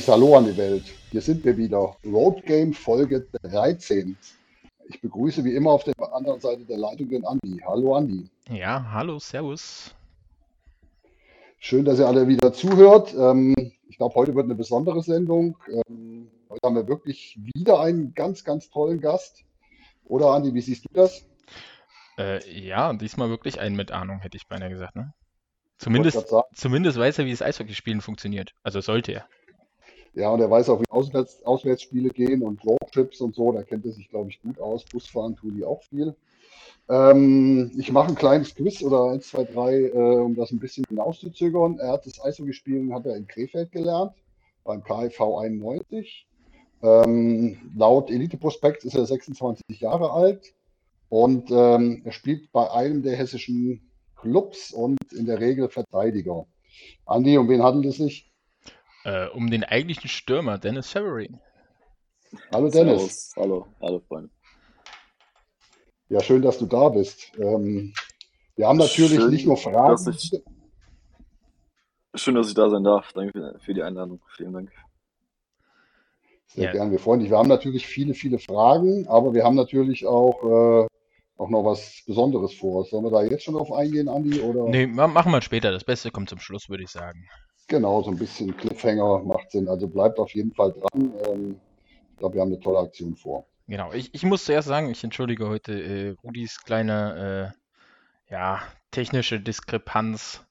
herzliches Hallo an die Welt. Hier sind wir wieder. Road Game Folge 13. Ich begrüße wie immer auf der anderen Seite der Leitung den Andi. Hallo Andi. Ja, hallo, Servus. Schön, dass ihr alle wieder zuhört. Ähm, ich glaube, heute wird eine besondere Sendung. Ähm, heute haben wir wirklich wieder einen ganz, ganz tollen Gast. Oder Andi, wie siehst du das? Äh, ja, diesmal wirklich einen mit Ahnung, hätte ich beinahe gesagt, ne? Zumindest, zumindest weiß er, wie das Eishockeyspielen funktioniert. Also sollte er. Ja, und er weiß auch, wie Auswärts, Auswärtsspiele gehen und Roadtrips und so. Da kennt er sich, glaube ich, gut aus. Busfahren tun die auch viel. Ähm, ich mache ein kleines Quiz oder 1, 2, 3, äh, um das ein bisschen hinauszuzögern. Er hat das Eishockeyspielen hat er in Krefeld gelernt, beim KIV 91. Ähm, laut Elite-Prospekt ist er 26 Jahre alt und ähm, er spielt bei einem der hessischen Clubs und in der Regel Verteidiger. Andi, um wen handelt es sich? Äh, um den eigentlichen Stürmer, Dennis Severin. Hallo Dennis. Servus. Hallo, hallo Freunde. Ja, schön, dass du da bist. Ähm, wir haben natürlich Schön, nicht nur Fragen. dass ich- Schön, dass ich da sein darf. Danke für- die Einladung. Vielen Dank. Sehr Ja. gern, wir freuen uns. Wir haben natürlich viele, viele Fragen, aber wir haben natürlich auch, äh, auch noch was Besonderes vor. Sollen wir da jetzt schon drauf eingehen, Andi? Oder? Nee, ma- machen wir später. Das Beste kommt zum Schluss, würde ich sagen. Genau, so ein bisschen Cliffhanger macht Sinn. Also bleibt auf jeden Fall dran. Ähm, ich glaube, wir haben eine tolle Aktion vor. Genau. Ich, ich muss zuerst sagen, ich entschuldige heute äh, Rudis kleine, äh, ja, technische Diskrepanz.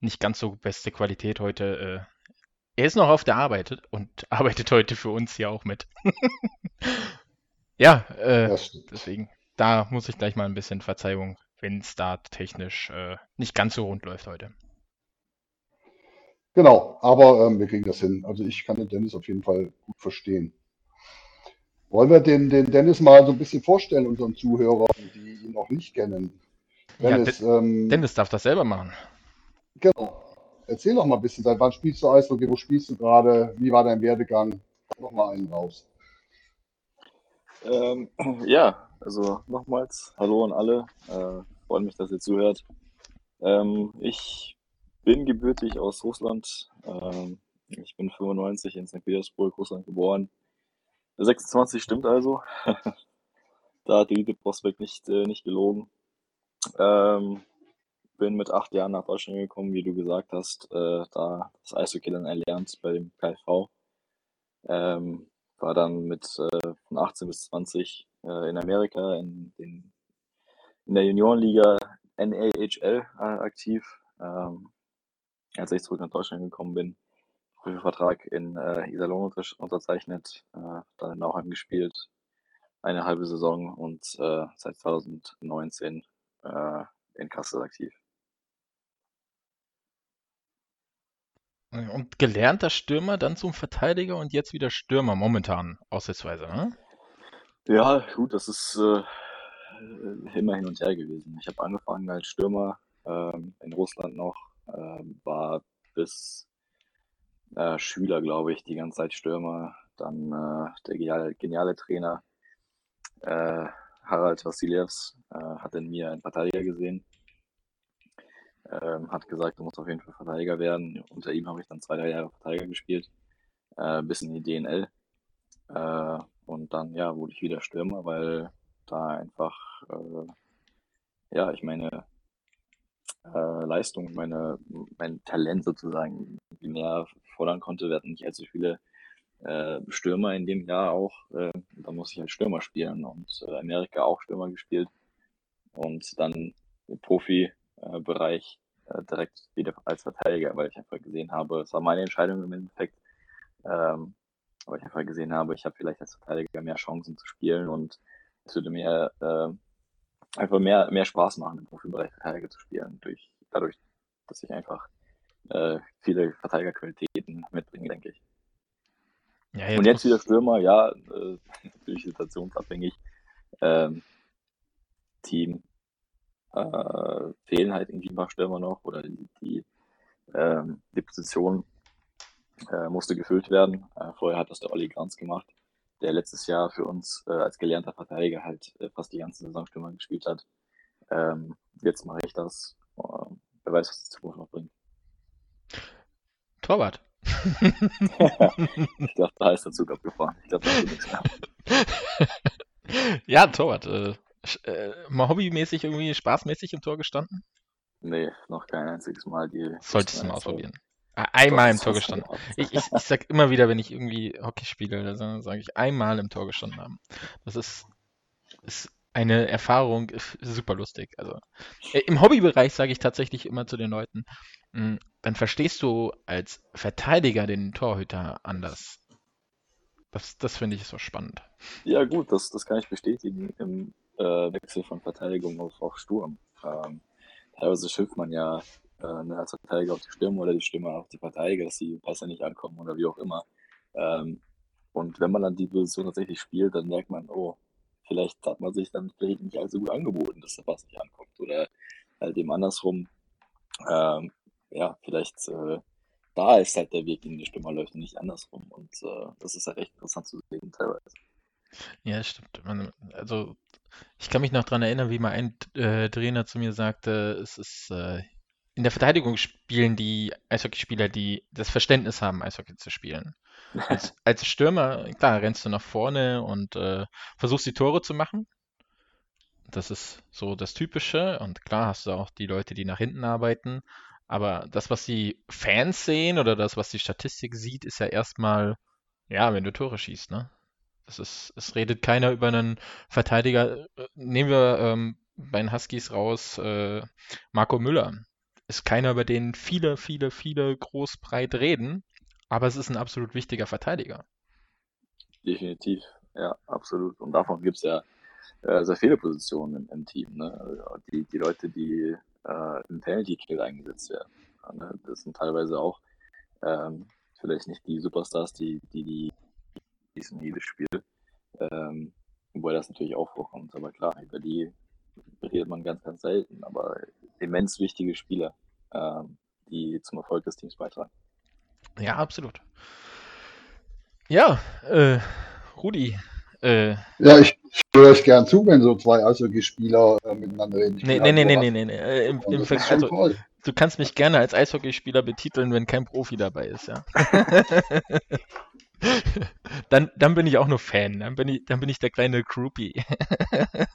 Nicht ganz so beste Qualität heute. Äh, er ist noch auf der Arbeit und arbeitet heute für uns hier auch mit. ja, äh, deswegen, da muss ich gleich mal ein bisschen Verzeihung, wenn es da technisch äh, nicht ganz so rund läuft heute. Genau, aber ähm, wir kriegen das hin. Also ich kann den Dennis auf jeden Fall gut verstehen. Wollen wir den, den Dennis mal so ein bisschen vorstellen, unseren Zuhörern, die ihn noch nicht kennen? Ja, Dennis, ähm, Dennis darf das selber machen. genau. Erzähl doch mal ein bisschen, seit wann spielst du Eishockey, wo spielst du gerade, wie war dein Werdegang? Noch mal einen raus. Ähm, ja, also nochmals Hallo an alle. Äh, freut mich, dass ihr zuhört. Ähm, ich bin gebürtig aus Russland. Ähm, ich bin 95 in St. Petersburg, Russland geboren. 26 stimmt also. da hat die Elite Prospekt nicht, äh, nicht gelogen. Ähm, bin mit acht Jahren nach Deutschland gekommen, wie du gesagt hast, äh, da das Eishockey dann erlernt bei dem KV. Ähm, war dann mit äh, von 18 bis 20 äh, in Amerika in, den, in der Juniorenliga NAHL äh, aktiv. Ähm, als ich zurück nach Deutschland gekommen bin, Vertrag in äh, Iserlohn unter- unterzeichnet, äh, dann in Nauheim gespielt, eine halbe Saison und äh, seit 2019 äh, in Kassel aktiv. Und gelernter Stürmer, dann zum Verteidiger und jetzt wieder Stürmer momentan, aussichtsweise, ne? Ja, gut, das ist äh, immer hin und her gewesen. Ich habe angefangen als Stürmer ähm, in Russland noch, ähm, war bis äh, Schüler, glaube ich, die ganze Zeit Stürmer. Dann äh, der geniale, geniale Trainer äh, Harald Vassiljevs äh, hat in mir einen Verteidiger gesehen, ähm, hat gesagt, du musst auf jeden Fall Verteidiger werden. Unter ihm habe ich dann zwei, drei Jahre Verteidiger gespielt, äh, bis in die DNL. Äh, und dann, ja, wurde ich wieder Stürmer, weil da einfach, äh, ja, ich meine äh, Leistung, meine, mein Talent sozusagen mehr fordern konnte. Wir hatten nicht allzu viele äh, Stürmer in dem Jahr auch. Äh, da musste ich als Stürmer spielen und äh, Amerika auch Stürmer gespielt. Und dann im Profi-Bereich äh, direkt wieder als Verteidiger, weil ich einfach gesehen habe, es war meine Entscheidung im Endeffekt, ähm, weil ich einfach gesehen habe, ich habe vielleicht als Verteidiger mehr Chancen zu spielen und es würde mir äh, einfach mehr, mehr Spaß machen, im Profibereich Verteidiger zu spielen, durch, dadurch, dass ich einfach äh, viele Verteidigerqualitäten mitbringe, denke ich. Ja, Und jetzt wieder Stürmer, ja, äh, natürlich situationsabhängig. Ähm, Team äh, fehlen halt irgendwie ein paar Stürmer noch oder die, die, ähm, die Position äh, musste gefüllt werden. Äh, vorher hat das der Olli Granz gemacht, der letztes Jahr für uns äh, als gelernter Verteidiger halt äh, fast die ganze Saison Stürmer gespielt hat. Ähm, jetzt mache ich das. Äh, wer weiß, was die Zukunft noch bringt. Torwart. ich glaube, da ist der Zug abgefahren. Ich glaube, da ist nichts mehr. ja, Torwart. Äh, äh, mal hobbymäßig irgendwie spaßmäßig im Tor gestanden? Nee, noch kein einziges Mal. Die Solltest du mal ausprobieren. Einmal im Tor gestanden. Ich, ich, ich sag immer wieder, wenn ich irgendwie Hockey spiele, dann sage ich einmal im Tor gestanden haben. Das ist, ist eine Erfahrung, super lustig. Also äh, im Hobbybereich sage ich tatsächlich immer zu den Leuten, hm, dann verstehst du als Verteidiger den Torhüter anders. Das, das finde ich so spannend. Ja, gut, das, das kann ich bestätigen im äh, Wechsel von Verteidigung auf, auf Sturm. Ähm, teilweise schifft man ja ne, als Verteidiger auf die Stürmer oder die Stürmer auf die Verteidiger, dass die Pässe nicht ankommen oder wie auch immer. Ähm, und wenn man dann die Position tatsächlich spielt, dann merkt man, oh, vielleicht hat man sich dann vielleicht nicht allzu gut angeboten, dass der Pass nicht ankommt. Oder halt eben andersrum, ähm, ja, vielleicht äh, da ist halt der Weg, in die Stürmer läuft und nicht andersrum. Und äh, das ist halt echt interessant zu sehen teilweise. Ja, stimmt. Man, also ich kann mich noch daran erinnern, wie mal ein äh, Trainer zu mir sagte, es ist äh, in der Verteidigung spielen die Eishockeyspieler, die das Verständnis haben, Eishockey zu spielen. Als, als Stürmer, klar, rennst du nach vorne und äh, versuchst die Tore zu machen. Das ist so das Typische. Und klar hast du auch die Leute, die nach hinten arbeiten. Aber das, was die Fans sehen oder das, was die Statistik sieht, ist ja erstmal, ja, wenn du Tore schießt, ne? Das ist, es redet keiner über einen Verteidiger. Nehmen wir ähm, bei den Huskies raus äh, Marco Müller ist keiner, über den viele, viele, viele groß breit reden, aber es ist ein absolut wichtiger Verteidiger. Definitiv, ja, absolut. Und davon gibt es ja äh, sehr viele Positionen im, im Team. Ne? Also die, die Leute, die äh, im Penalty Kill eingesetzt werden. Ne? Das sind teilweise auch ähm, vielleicht nicht die Superstars, die die, die diesen jedes Spiel. Ähm, wobei das natürlich auch vorkommt. Aber klar, über die redet man ganz, ganz selten. Aber immens wichtige Spieler ähm, die zum Erfolg des Teams beitragen. Ja, absolut. Ja, äh, Rudi. Äh, ja, ich, ich höre euch gern zu, wenn so zwei Eishockeyspieler äh, miteinander reden. Nee, nee, nee, nee, nee, nee, nee, äh, im, im also, du kannst mich gerne als Eishockeyspieler betiteln, wenn kein Profi dabei ist, ja. dann, dann bin ich auch nur Fan. Dann bin ich, dann bin ich der kleine Groupie.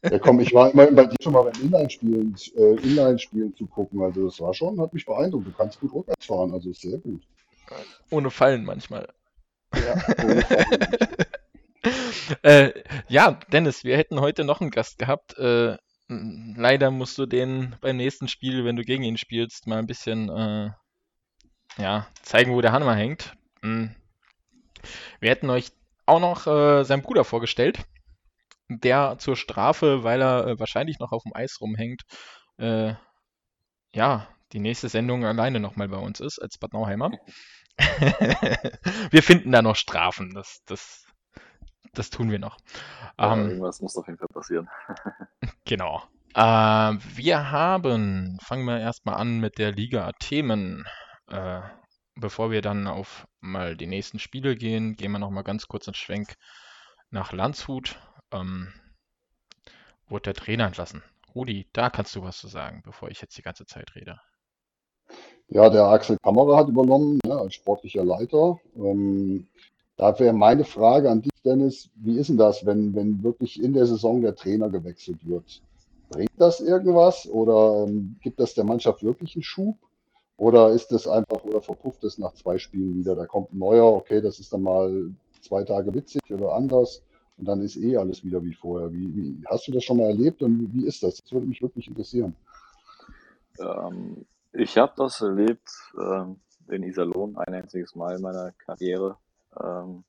ja, komm, ich war immer bei dir schon mal beim Inline-Spielen äh, Inline -Spielen zu gucken. Also das war schon, hat mich beeindruckt. Du kannst gut rückwärts fahren, also sehr gut. Ohne Fallen manchmal. Ja, ohne Fallen. äh, ja, Dennis, wir hätten heute noch einen Gast gehabt. Äh, leider musst du den beim nächsten Spiel, wenn du gegen ihn spielst, mal ein bisschen äh, ja, zeigen, wo der Hammer hängt. Hm wir hätten euch auch noch äh, seinen Bruder vorgestellt, der zur Strafe, weil er äh, wahrscheinlich noch auf dem Eis rumhängt, äh, ja, die nächste Sendung alleine nochmal bei uns ist, als Bad Nauheimer. wir finden da noch Strafen, das, das, das tun wir noch. Ja, ähm, irgendwas muss auf jeden Fall passieren. genau. Äh, wir haben, fangen wir erstmal an mit der Liga-Themen. Äh, bevor wir dann auf mal die nächsten Spiele gehen, gehen wir noch mal ganz kurz einen Schwenk nach Landshut. Ähm, wurde der Trainer entlassen. Rudi, da kannst du was zu sagen, bevor ich jetzt die ganze Zeit rede. Ja, der Axel Kammerer hat übernommen ne, als sportlicher Leiter. Ähm, da wäre meine Frage an dich, Dennis, wie ist denn das, wenn, wenn wirklich in der Saison der Trainer gewechselt wird? Bringt das irgendwas oder ähm, gibt das der Mannschaft wirklich einen Schub? Oder ist es einfach, oder verpufft es nach zwei Spielen wieder? Da kommt ein neuer, okay, das ist dann mal zwei Tage witzig oder anders und dann ist eh alles wieder wie vorher. Wie, wie hast du das schon mal erlebt und wie ist das? Das würde mich wirklich interessieren. Ähm, ich habe das erlebt ähm, in Iserlohn ein einziges Mal in meiner Karriere. Ähm,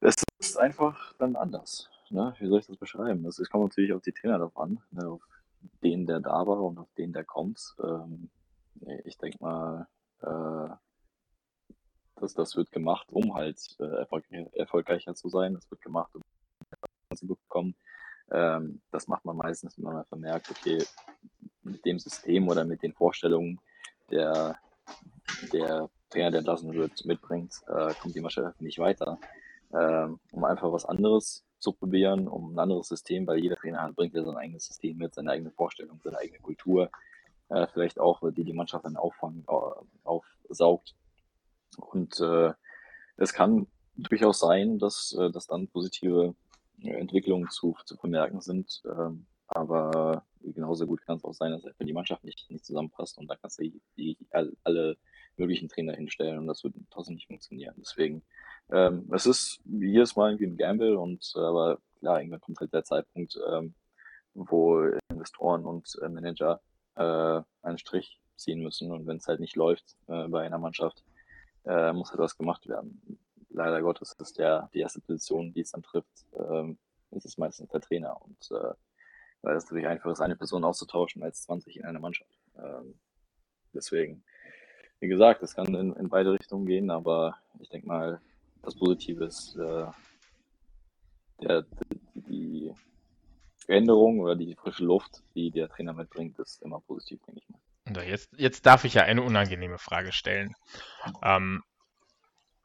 ist einfach dann anders. Ne? Wie soll ich das beschreiben? Es kommt natürlich auf die Trainer drauf an, ne? auf den, der da war und auf den, der kommt. Ähm, ich denke mal, äh, dass das wird gemacht, um halt äh, erfolg erfolgreicher zu sein. Das wird gemacht, um zu bekommen. Ähm, das macht man meistens, wenn man vermerkt, okay, mit dem System oder mit den Vorstellungen, der der Trainer, der entlassen wird, mitbringt, äh, kommt die Mannschaft nicht weiter. Ähm, um einfach was anderes zu probieren, um ein anderes System, weil jeder Trainer bringt ja sein eigenes System mit, seine eigene Vorstellung, seine eigene Kultur, äh, vielleicht auch, die die Mannschaft dann auffangen, aufsaugt. Und äh, es kann durchaus sein, dass, äh, dass dann positive äh, Entwicklungen zu, zu vermerken sind. Ähm, aber genauso gut kann es auch sein, dass einfach die Mannschaft nicht, nicht zusammenpasst und da kannst du die, die, alle möglichen Trainer hinstellen und das wird trotzdem nicht funktionieren. Deswegen, ähm, es ist jedes Mal irgendwie ein Gamble und äh, aber klar, irgendwann kommt halt der Zeitpunkt, ähm, wo Investoren und äh, Manager äh, einen Strich ziehen müssen und wenn es halt nicht läuft äh, bei einer Mannschaft, äh, muss halt was gemacht werden. Leider Gottes ist der die erste Position, die es dann trifft, ähm, ist es meistens der Trainer und äh, weil es natürlich einfach ist, eine Person auszutauschen als 20 in einer Mannschaft. Ähm, deswegen, wie gesagt, es kann in, in beide Richtungen gehen, aber ich denke mal, das Positive ist äh, der, Veränderung oder die frische Luft, die der Trainer mitbringt, ist immer positiv, denke ich mal. Jetzt, jetzt darf ich ja eine unangenehme Frage stellen. Ähm,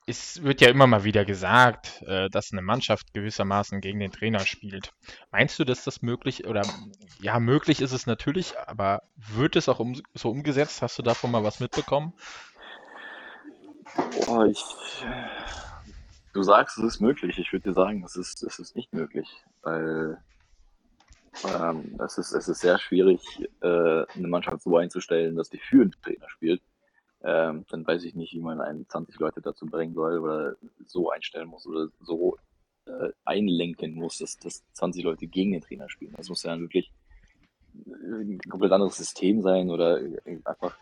es wird ja immer mal wieder gesagt, äh, dass eine Mannschaft gewissermaßen gegen den Trainer spielt. Meinst du, dass das möglich oder ja, möglich ist es natürlich, aber wird es auch um, so umgesetzt? Hast du davon mal was mitbekommen? Boah, ich, du sagst, es ist möglich. Ich würde dir sagen, es ist, es ist nicht möglich, weil ähm, es, ist, es ist sehr schwierig, äh, eine Mannschaft so einzustellen, dass die für den Trainer spielt ähm, dann weiß ich nicht, wie man einen 20 Leute dazu bringen soll oder so einstellen muss oder so äh, einlenken muss, dass, dass 20 Leute gegen den Trainer spielen. Das muss ja dann wirklich ein komplett anderes System sein oder einfach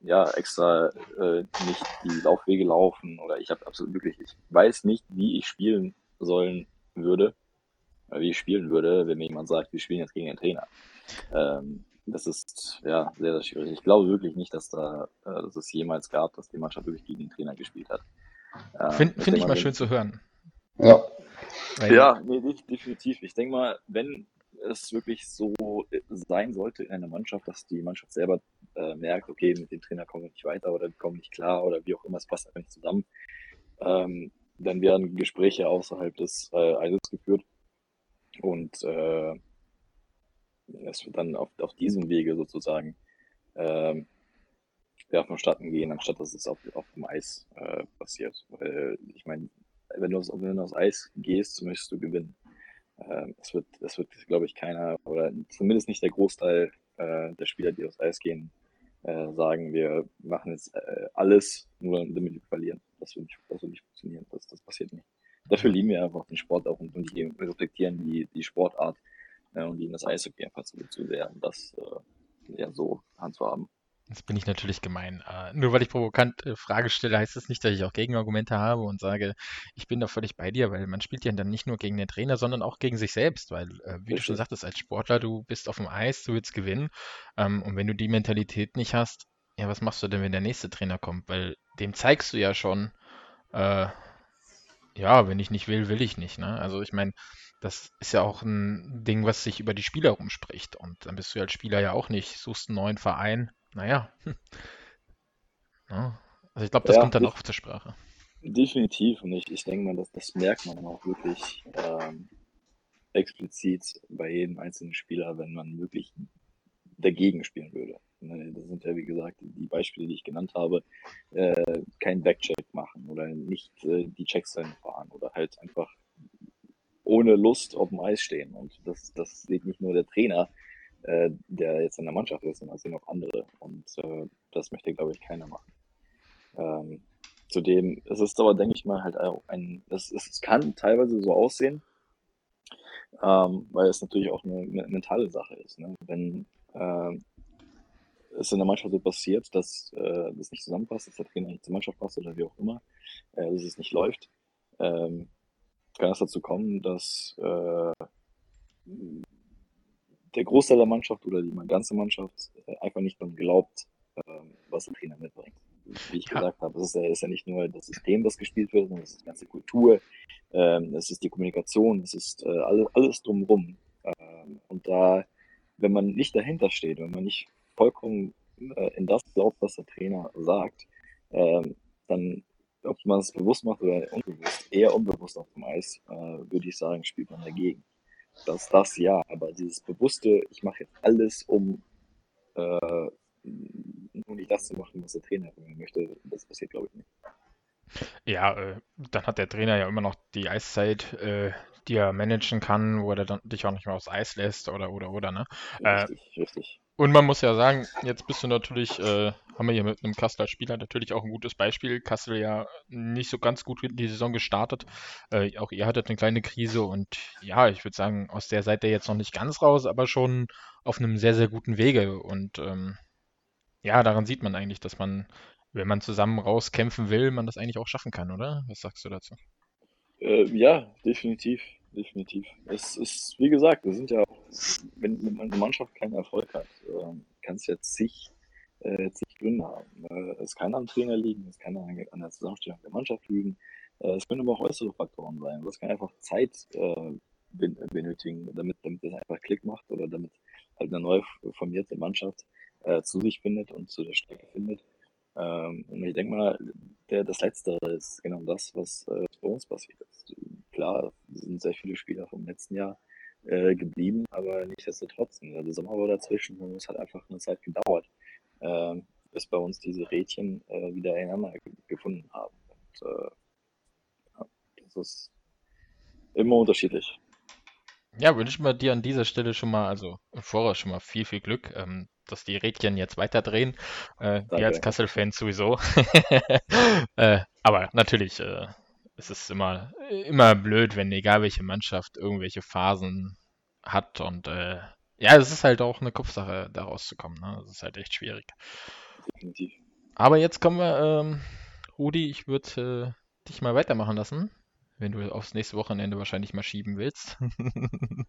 ja extra äh, nicht die Laufwege laufen oder ich habe absolut wirklich, ich weiß nicht, wie ich spielen sollen würde, wie ich spielen würde, wenn mir jemand sagt, wir spielen jetzt gegen den Trainer. Ähm, das ist ja sehr, sehr schwierig. Ich glaube wirklich nicht, dass da, äh, dass es jemals gab, dass die Mannschaft wirklich gegen den Trainer gespielt hat. Ähm, Finde find ich mal schön zu hören. Ja. Ja, nee, definitiv. Ich denke mal, wenn es wirklich so sein sollte in einer Mannschaft, dass die Mannschaft selber äh, merkt, okay, mit dem Trainer kommen wir nicht weiter oder wir kommen nicht klar oder wie auch immer, es passt einfach nicht zusammen, ähm, dann werden Gespräche außerhalb des äh, Eises geführt und äh, es wird dann auf, auf diesem Wege sozusagen ähm, ja, vonstatten gehen, anstatt dass es auf, auf dem Eis äh, passiert. Weil ich meine, wenn du, aufs Eis gehst, möchtest du gewinnen. Ähm, das wird, das wird glaube ich, keiner oder zumindest nicht der Großteil äh, der Spieler, die aufs Eis gehen, äh, sagen, wir machen jetzt äh, alles, nur damit wir verlieren. Das wird nicht, nicht funktionieren. Das, das passiert nicht. Dafür lieben wir einfach den Sport auch und, und die respektieren die, die Sportart ja, und ihnen das Eishockey einfach zu, zu sehr, um das äh, ja, so handzuhaben. Jetzt bin ich natürlich gemein. Uh, nur weil ich provokant äh, Frage stelle, heißt das nicht, dass ich auch Gegenargumente habe und sage, ich bin da völlig bei dir, weil man spielt ja dann nicht nur gegen den Trainer, sondern auch gegen sich selbst, weil, äh, wie Richtig. du schon sagtest, als Sportler, du bist auf dem Eis, du willst gewinnen. Ähm, und wenn du die Mentalität nicht hast, ja, was machst du denn, wenn der nächste Trainer kommt? Weil dem zeigst du ja schon, äh, ja, wenn ich nicht will, will ich nicht. Ne? Also ich meine, das ist ja auch ein Ding, was sich über die Spieler rumspricht. Und dann bist du als Spieler ja auch nicht, suchst einen neuen Verein. Naja. Ja. Also ich glaube, das ja, kommt dann auch zur Sprache. Definitiv. Und ich, ich denke mal, dass, das merkt man auch wirklich ähm, explizit bei jedem einzelnen Spieler, wenn man wirklich dagegen spielen würde. Ne, das sind ja, wie gesagt, die Beispiele, die ich genannt habe, äh, kein Backcheck machen oder nicht äh, die Checks fahren oder halt einfach ohne Lust auf dem Eis stehen. Und das, das sieht nicht nur der Trainer, äh, der jetzt in der Mannschaft ist, sondern sehen auch andere. Und äh, das möchte, glaube ich, keiner machen. Ähm, zudem es ist aber, denke ich mal, halt auch ein, es, es kann teilweise so aussehen, ähm, weil es natürlich auch eine, eine mentale Sache ist. Ne? Wenn äh, es in der Mannschaft so passiert, dass äh, das nicht zusammenpasst, dass der Trainer nicht zur Mannschaft passt oder wie auch immer, äh, dass es nicht läuft, ähm, kann es dazu kommen, dass äh, der Großteil der Mannschaft oder die ganze Mannschaft äh, einfach nicht daran glaubt, äh, was der Trainer mitbringt. Wie ich ja. gesagt habe, es ist, ja, ist ja nicht nur das System, das gespielt wird, sondern es ist die ganze Kultur, ähm, es ist die Kommunikation, es ist äh, alles, alles drumherum. Ähm, und da, wenn man nicht dahinter steht, wenn man nicht vollkommen äh, in das glaubt, was der Trainer sagt, ähm, dann ob man es bewusst macht oder unbewusst, eher unbewusst auf dem Eis, äh, würde ich sagen, spielt man dagegen. Das, das ja, aber dieses bewusste, ich mache jetzt alles, um äh, nur nicht das zu machen, was der Trainer möchte, das passiert, glaube ich, nicht. Ja, äh, dann hat der Trainer ja immer noch die Eiszeit, äh, die er managen kann, wo er dann dich auch nicht mehr aufs Eis lässt oder oder oder, ne? Äh, Richtig, richtig. Und man muss ja sagen, jetzt bist du natürlich, äh, haben wir hier mit einem Kasseler Spieler natürlich auch ein gutes Beispiel. Kassel ja nicht so ganz gut in die Saison gestartet. Äh, auch ihr hattet eine kleine Krise und ja, ich würde sagen, aus der seid ihr jetzt noch nicht ganz raus, aber schon auf einem sehr, sehr guten Wege. Und ähm, ja, daran sieht man eigentlich, dass man, wenn man zusammen rauskämpfen will, man das eigentlich auch schaffen kann, oder? Was sagst du dazu? Äh, ja, definitiv, definitiv. Es ist, wie gesagt, wir sind ja wenn, eine Mannschaft keinen Erfolg hat, kann es ja zig, äh, zig Gründe haben. Es kann am Trainer liegen, es kann an, der Zusammenstellung der Mannschaft liegen, äh, es können aber auch äußere Faktoren sein. Das kann einfach Zeit äh, ben benötigen, damit, damit das einfach Klick macht oder damit halt eine neu formierte Mannschaft äh, zu sich findet und zu der Strecke findet. Ähm, und ich denke mal, der, das Letztere ist genau das, was äh, bei uns passiert ist. Klar, sind sehr viele Spieler vom letzten Jahr äh, geblieben, aber nichtsdestotrotz, ne, der Sommer war dazwischen und es hat einfach eine Zeit gedauert, äh, bis bei uns diese Rädchen äh, wieder ineinander gefunden haben. Und, äh, ja, das ist immer unterschiedlich. Ja, wünschen wir dir an dieser Stelle schon mal, also im Voraus schon mal viel, viel Glück, ähm, dass die Rädchen jetzt weiterdrehen. Äh, wir als Danke. Kassel-Fans sowieso. äh, aber natürlich, äh, es ist immer, immer blöd, wenn egal welche Mannschaft irgendwelche Phasen hat und äh, ja, es ist halt auch eine Kopfsache, da rauszukommen. Ne? Das ist halt echt schwierig. Definitiv. Aber jetzt kommen wir, ähm, Rudi, ich würde äh, dich mal weitermachen lassen, wenn du aufs nächste Wochenende wahrscheinlich mal schieben willst.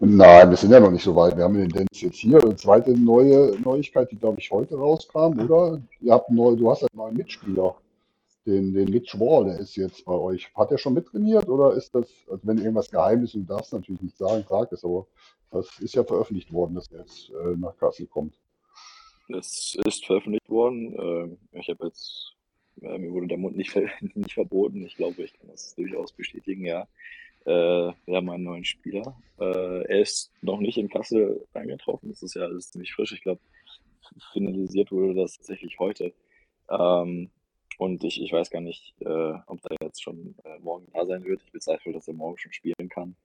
Nein, wir sind ja noch nicht so weit. Wir haben den Dennis jetzt hier. Eine zweite neue Neuigkeit, die, glaube ich, heute rauskam, oder? Ihr habt neu, du hast einen neuen Mitspieler, den, den Mitch Wall, der ist jetzt bei euch. Hat er schon mittrainiert oder ist das, also wenn irgendwas geheim ist und du darfst natürlich nicht sagen, sag es, aber das ist ja veröffentlicht worden, dass er jetzt äh, nach Kassel kommt. Es ist veröffentlicht worden. Ähm, ich habe jetzt, äh, mir wurde der Mund nicht, ver nicht verboten. Ich glaube, ich kann das durchaus bestätigen, ja. Äh, wir haben einen neuen Spieler. Äh, er ist noch nicht in Kassel eingetroffen. Das ist ja alles ziemlich frisch. Ich glaube, finalisiert wurde das tatsächlich heute. Ähm, und ich, ich weiß gar nicht, äh, ob er jetzt schon äh, morgen da sein wird. Ich bezweifle, dass er morgen schon spielen kann.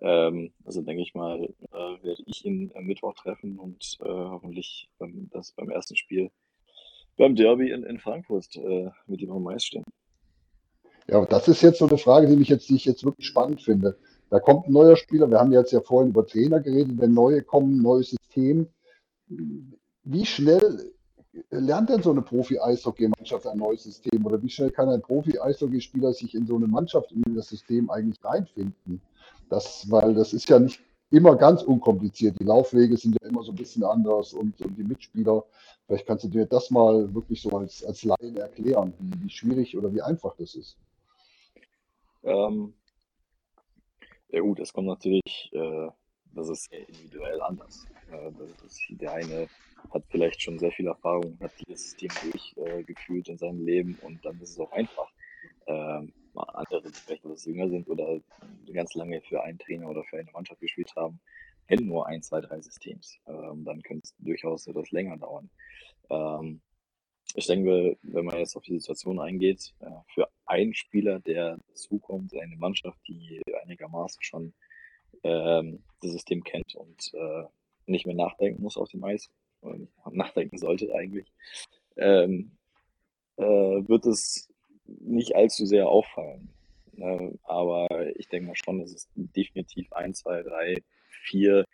Ähm, also denke ich mal, äh, werde ich ihn am Mittwoch treffen und äh, hoffentlich beim, das beim ersten Spiel beim Derby in, in Frankfurt äh, mit ihm am Eis stehen. Ja, das ist jetzt so eine Frage, die mich jetzt, die ich jetzt wirklich spannend finde. Da kommt ein neuer Spieler. Wir haben jetzt ja vorhin über Trainer geredet. Wenn neue kommen, neues System. Wie schnell lernt denn so eine Profi-Eishockey-Mannschaft ein neues System? Oder wie schnell kann ein Profi-Eishockeyspieler sich in so eine Mannschaft und in das System eigentlich reinfinden? Das, weil das ist ja nicht immer ganz unkompliziert. Die Laufwege sind ja immer so ein bisschen anders und, und die Mitspieler. Vielleicht kannst du dir das mal wirklich so als, als Laien erklären, wie, wie schwierig oder wie einfach das ist. Ähm, ja gut, das kommt natürlich, äh, das ist sehr individuell anders. Äh, das ist, der eine hat vielleicht schon sehr viel Erfahrung, hat dieses System durchgefühlt äh, in seinem Leben und dann ist es auch einfach. Ähm, andere, die vielleicht etwas jünger sind oder ganz lange für einen Trainer oder für eine Mannschaft gespielt haben, kennen nur ein, zwei, drei Systems. Ähm, dann könnte es durchaus etwas länger dauern. Ähm, ich denke, wenn man jetzt auf die Situation eingeht, äh, für einen Spieler, der dazukommt, eine Mannschaft, die einigermaßen schon ähm, das System kennt und äh, nicht mehr nachdenken muss auf dem Eis, nachdenken sollte eigentlich, ähm, äh, wird es nicht allzu sehr auffallen. Ne? Aber ich denke mal schon, dass es definitiv ein, zwei, drei, vier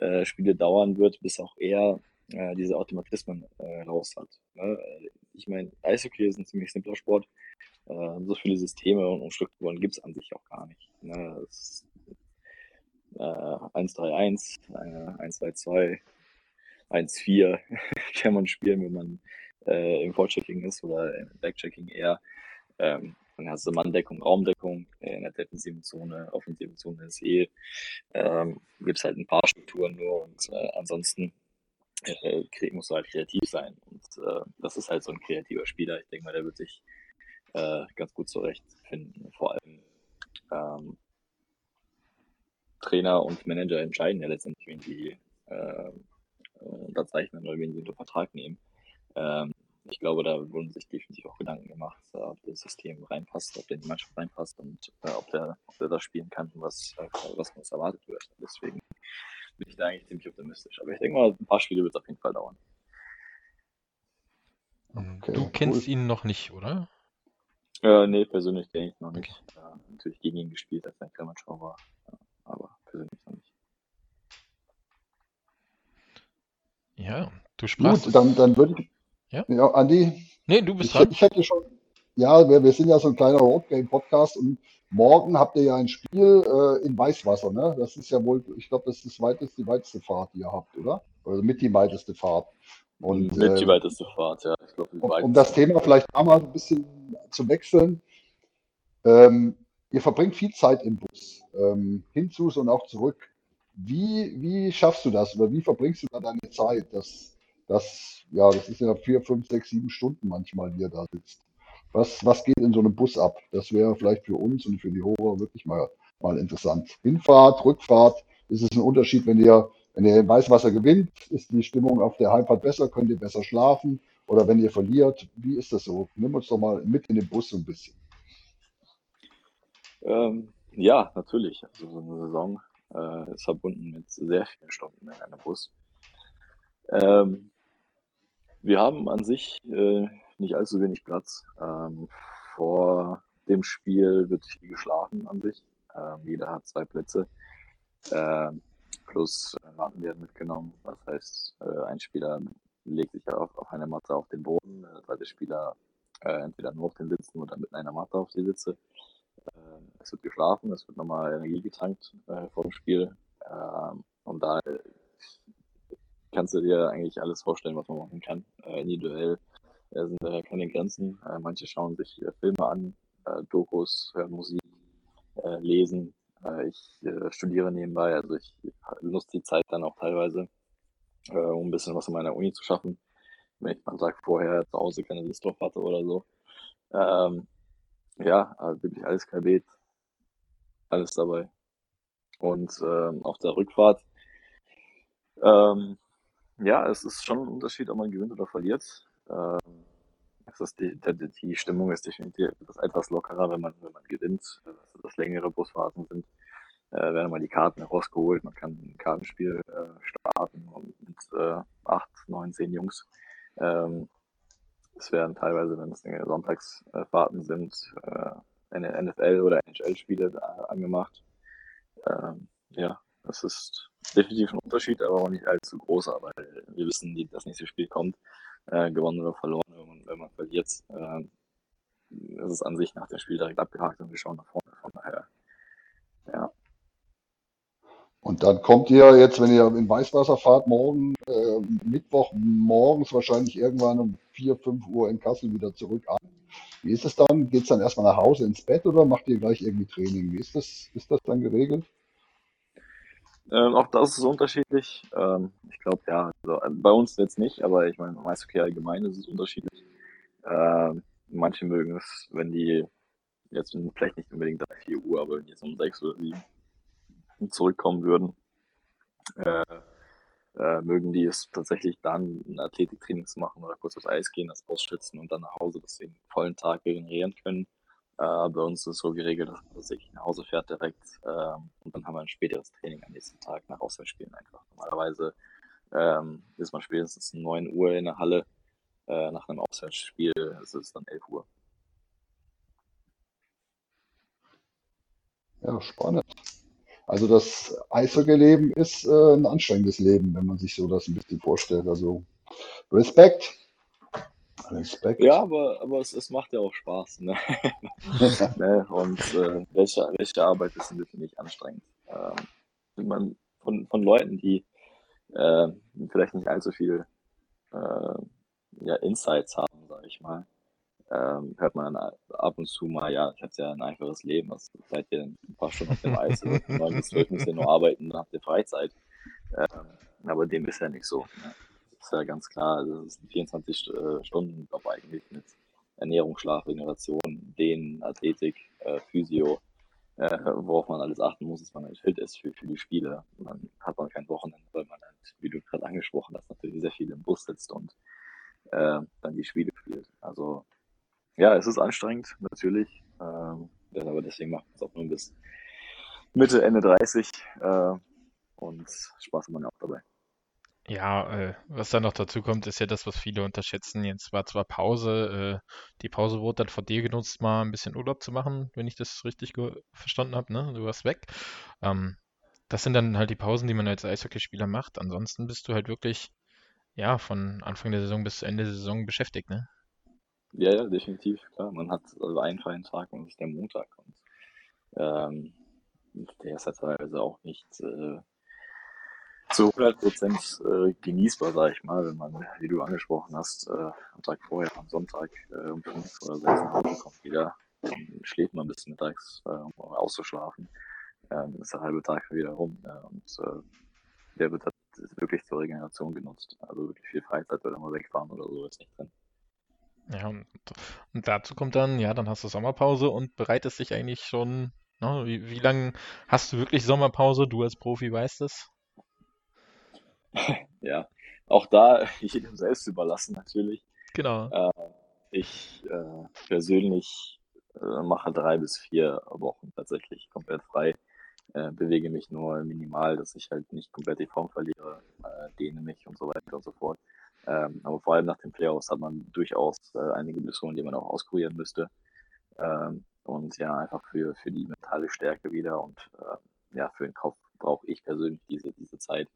äh, Spiele dauern wird, bis auch er äh, diese Automatismen äh, raus hat. Ne? Ich meine, Eishockey ist ein ziemlich simpler Sport. Äh, so viele Systeme und, und Strukturen gibt es an sich auch gar nicht. Ne? Es, äh, 1-3-1, 1-2-2, 1-4 kann man spielen, wenn man äh, im Vorchecking ist oder im Backchecking eher. Ähm, dann hast du Manndeckung, Raumdeckung in der defensiven Zone, offensiven Zone ist eh. Ähm, Gibt es halt ein paar Strukturen nur und äh, ansonsten äh, musst du halt kreativ sein. Und äh, das ist halt so ein kreativer Spieler. Ich denke mal, der wird sich äh, ganz gut zurechtfinden. Vor allem ähm, Trainer und Manager entscheiden ja letztendlich, wen die äh, unterzeichnen oder wen sie unter Vertrag nehmen. Ähm, ich glaube, da wurden sich definitiv auch Gedanken gemacht, äh, ob das System reinpasst, ob der in die Mannschaft reinpasst und äh, ob, der, ob der das spielen kann, was, äh, was uns erwartet wird. Deswegen bin ich da eigentlich ziemlich optimistisch. Aber ich denke mal, ein paar Spiele wird es auf jeden Fall dauern. Okay, du kennst cool. ihn noch nicht, oder? Äh, nee, persönlich kenne ich ihn noch nicht. Okay. Äh, natürlich gegen ihn gespielt, als er in Kremenschau war. Ja, aber persönlich noch nicht. Ja, du sprachst. Gut, dann, dann würde ich. Ja? ja, Andi. Nee, du bist ich, dran. Ich hätte schon. Ja, wir, wir sind ja so ein kleiner Roadgame-Podcast und morgen habt ihr ja ein Spiel äh, in Weißwasser, ne? Das ist ja wohl, ich glaube, das ist das weiteste, die weiteste Fahrt, die ihr habt, oder? Oder mit die weiteste Fahrt. Und, mit die äh, weiteste Fahrt, ja. Ich glaub, um, um das Thema vielleicht einmal ein bisschen zu wechseln. Ähm, ihr verbringt viel Zeit im Bus, ähm, hinzu und auch zurück. Wie, wie schaffst du das oder wie verbringst du da deine Zeit? Das, das, ja, das ist ja vier, fünf, sechs, sieben Stunden manchmal, die ihr da sitzt. Was, was geht in so einem Bus ab? Das wäre vielleicht für uns und für die Hörer wirklich mal, mal interessant. Hinfahrt, Rückfahrt, ist es ein Unterschied, wenn ihr, wenn ihr Weißwasser gewinnt, ist die Stimmung auf der Heimfahrt besser, könnt ihr besser schlafen? Oder wenn ihr verliert, wie ist das so? Nimm uns doch mal mit in den Bus so ein bisschen. Ähm, ja, natürlich. Also so eine Saison äh, ist verbunden mit sehr vielen Stunden in einem Bus. Ähm, wir haben an sich äh, nicht allzu wenig Platz. Ähm, vor dem Spiel wird viel geschlafen an sich. Ähm, jeder hat zwei Plätze. Ähm, plus Matten werden mitgenommen. Das heißt, äh, ein Spieler legt sich auf, auf eine Matte auf den Boden, der zweite Spieler äh, entweder nur auf den Sitzen oder mit einer Matte auf die Sitze. Äh, es wird geschlafen, es wird nochmal Energie getankt äh, vor dem Spiel. Ähm, und da kannst du dir eigentlich alles vorstellen, was man machen kann. Äh, individuell äh, sind da keine Grenzen. Äh, manche schauen sich äh, Filme an, Dokus, hören Musik, lesen. ich studiere nebenbei, also ich nutze die Zeit dann auch teilweise, um ein bisschen was in meiner Uni zu schaffen. Wenn ich mal Tag vorher zu Hause keine Lust drauf hatte oder so. Ähm, ja, wirklich alles querbeet. Alles dabei. Und ähm, auf der Rückfahrt, ähm, ja, es ist schon ein Unterschied, ob man gewinnt oder verliert. Ähm, es ist die, die, die Stimmung ist definitiv etwas, etwas lockerer, wenn man, wenn man gewinnt, dass das längere Busphasen sind. Äh, werden mal die Karten herausgeholt, man kann ein Kartenspiel äh, starten mit äh, acht, neun, zehn Jungs. Ähm, es werden teilweise, wenn es Sonntagsfahrten sind, äh, eine NFL- oder NHL-Spiele angemacht. Ähm, ja, das ist definitiv ein Unterschied, aber auch nicht allzu großer, weil wir wissen, wie das nächste Spiel kommt, äh, gewonnen oder verloren, man, wenn man verliert. Äh, ist an sich nach dem Spiel direkt abgehakt und wir schauen nach vorne. Von daher, ja. Und dann kommt ihr jetzt, wenn ihr in Weißwasser fahrt, morgen, äh, Mittwoch morgens wahrscheinlich irgendwann um 4, 5 Uhr in Kassel wieder zurück an. Wie ist es dann? Geht es dann erstmal nach Hause ins Bett oder macht ihr gleich irgendwie Training? Wie ist das, ist das dann geregelt? Ähm, auch das ist unterschiedlich. Ähm, ich glaube, ja, also, äh, bei uns jetzt nicht, aber ich meine, meist okay allgemein ist es unterschiedlich. Ähm, manche mögen es, wenn die jetzt vielleicht nicht unbedingt 3, 4 Uhr, aber wenn die jetzt um 6 oder 7 zurückkommen würden, äh, äh, mögen die es tatsächlich dann ein Athletiktraining zu machen oder kurz aufs Eis gehen, das ausschützen und dann nach Hause, dass sie den vollen Tag regenerieren können. Äh, bei uns ist es so geregelt, dass tatsächlich nach Hause fährt direkt äh, und dann haben wir ein späteres Training am nächsten Tag nach Auswärtsspielen einfach. Normalerweise ähm, ist man spätestens 9 Uhr in der Halle. Äh, nach einem Auswärtsspiel ist es dann 11 Uhr. Ja, spannend. Also das Eishockey-Leben ist äh, ein anstrengendes Leben, wenn man sich so das ein bisschen vorstellt. Also Respekt. Respekt. Ja, aber, aber es, es macht ja auch Spaß. Ne? ne? Und äh, welche, welche Arbeit ist ein bisschen nicht anstrengend? Ähm, man, von, von Leuten, die äh, vielleicht nicht allzu viel äh, ja, Insights haben, sage ich mal, ähm, hört man ab und zu mal, ja, ich habe ja ein einfaches Leben, was seid ihr ein paar Stunden auf dem Eis, also neun bis zwölf müsst ihr nur arbeiten, dann habt ihr Freizeit. Ähm, aber dem ist ja nicht so. Ne? Ist ja ganz klar, das ist ein 24 äh, Stunden Job eigentlich mit Ernährung, Schlaf, Regeneration, Dehnen, Athletik, äh, Physio, äh, worauf man alles achten muss, dass man halt fit ist für, für die Spiele. Dann hat man kein Wochenende, weil man halt, wie du gerade angesprochen hast, natürlich sehr viel im Bus sitzt und äh, dann die Spiele spielt. Also ja, es ist anstrengend, natürlich. Ähm, aber deswegen macht es auch nur bis Mitte, Ende 30 äh, und Spaß hat man auch dabei. Ja, äh, was dann noch dazu kommt, ist ja das, was viele unterschätzen. Jetzt war zwar Pause, äh, die Pause wurde dann von dir genutzt, mal ein bisschen Urlaub zu machen, wenn ich das richtig verstanden habe, ne? Du warst weg. Ähm, das sind dann halt die Pausen, die man als Eishockeyspieler macht. Ansonsten bist du halt wirklich, ja, von Anfang der Saison bis Ende der Saison beschäftigt, ne? Ja, ja, definitiv, klar. Man hat also einen freien Tag und das ist der Montag. Und ähm, der ist halt teilweise auch nicht äh, zu 100 Prozent äh, genießbar, sag ich mal, wenn man, wie du angesprochen hast, äh, am Tag vorher, am Sonntag äh, um 5 oder 6 nach Hause kommt wieder, dann schläft man bis mittags, äh, um auszuschlafen. Ähm, ist der halbe Tag wieder rum. Ja, und äh, der wird halt wirklich zur Regeneration genutzt. Also wirklich viel Freizeit oder mal wegfahren oder so ist nicht drin. Ja, und, und dazu kommt dann, ja, dann hast du Sommerpause und bereitest dich eigentlich schon, ne, wie, wie lange hast du wirklich Sommerpause? Du als Profi weißt es. ja, auch da jedem selbst überlassen natürlich. Genau. Äh, ich äh, persönlich äh, mache drei bis vier Wochen tatsächlich komplett frei. Äh, bewege mich nur minimal, dass ich halt nicht komplett die Form verliere, äh, dehne mich und so weiter und so fort. Ähm, aber vor allem nach den Playoffs hat man durchaus äh, einige Blessuren, die man auch auskurieren müsste. Ähm, und ja, einfach für, für die mentale Stärke wieder und ja, für den Kopf brauche ich persönlich diese, diese Zeit.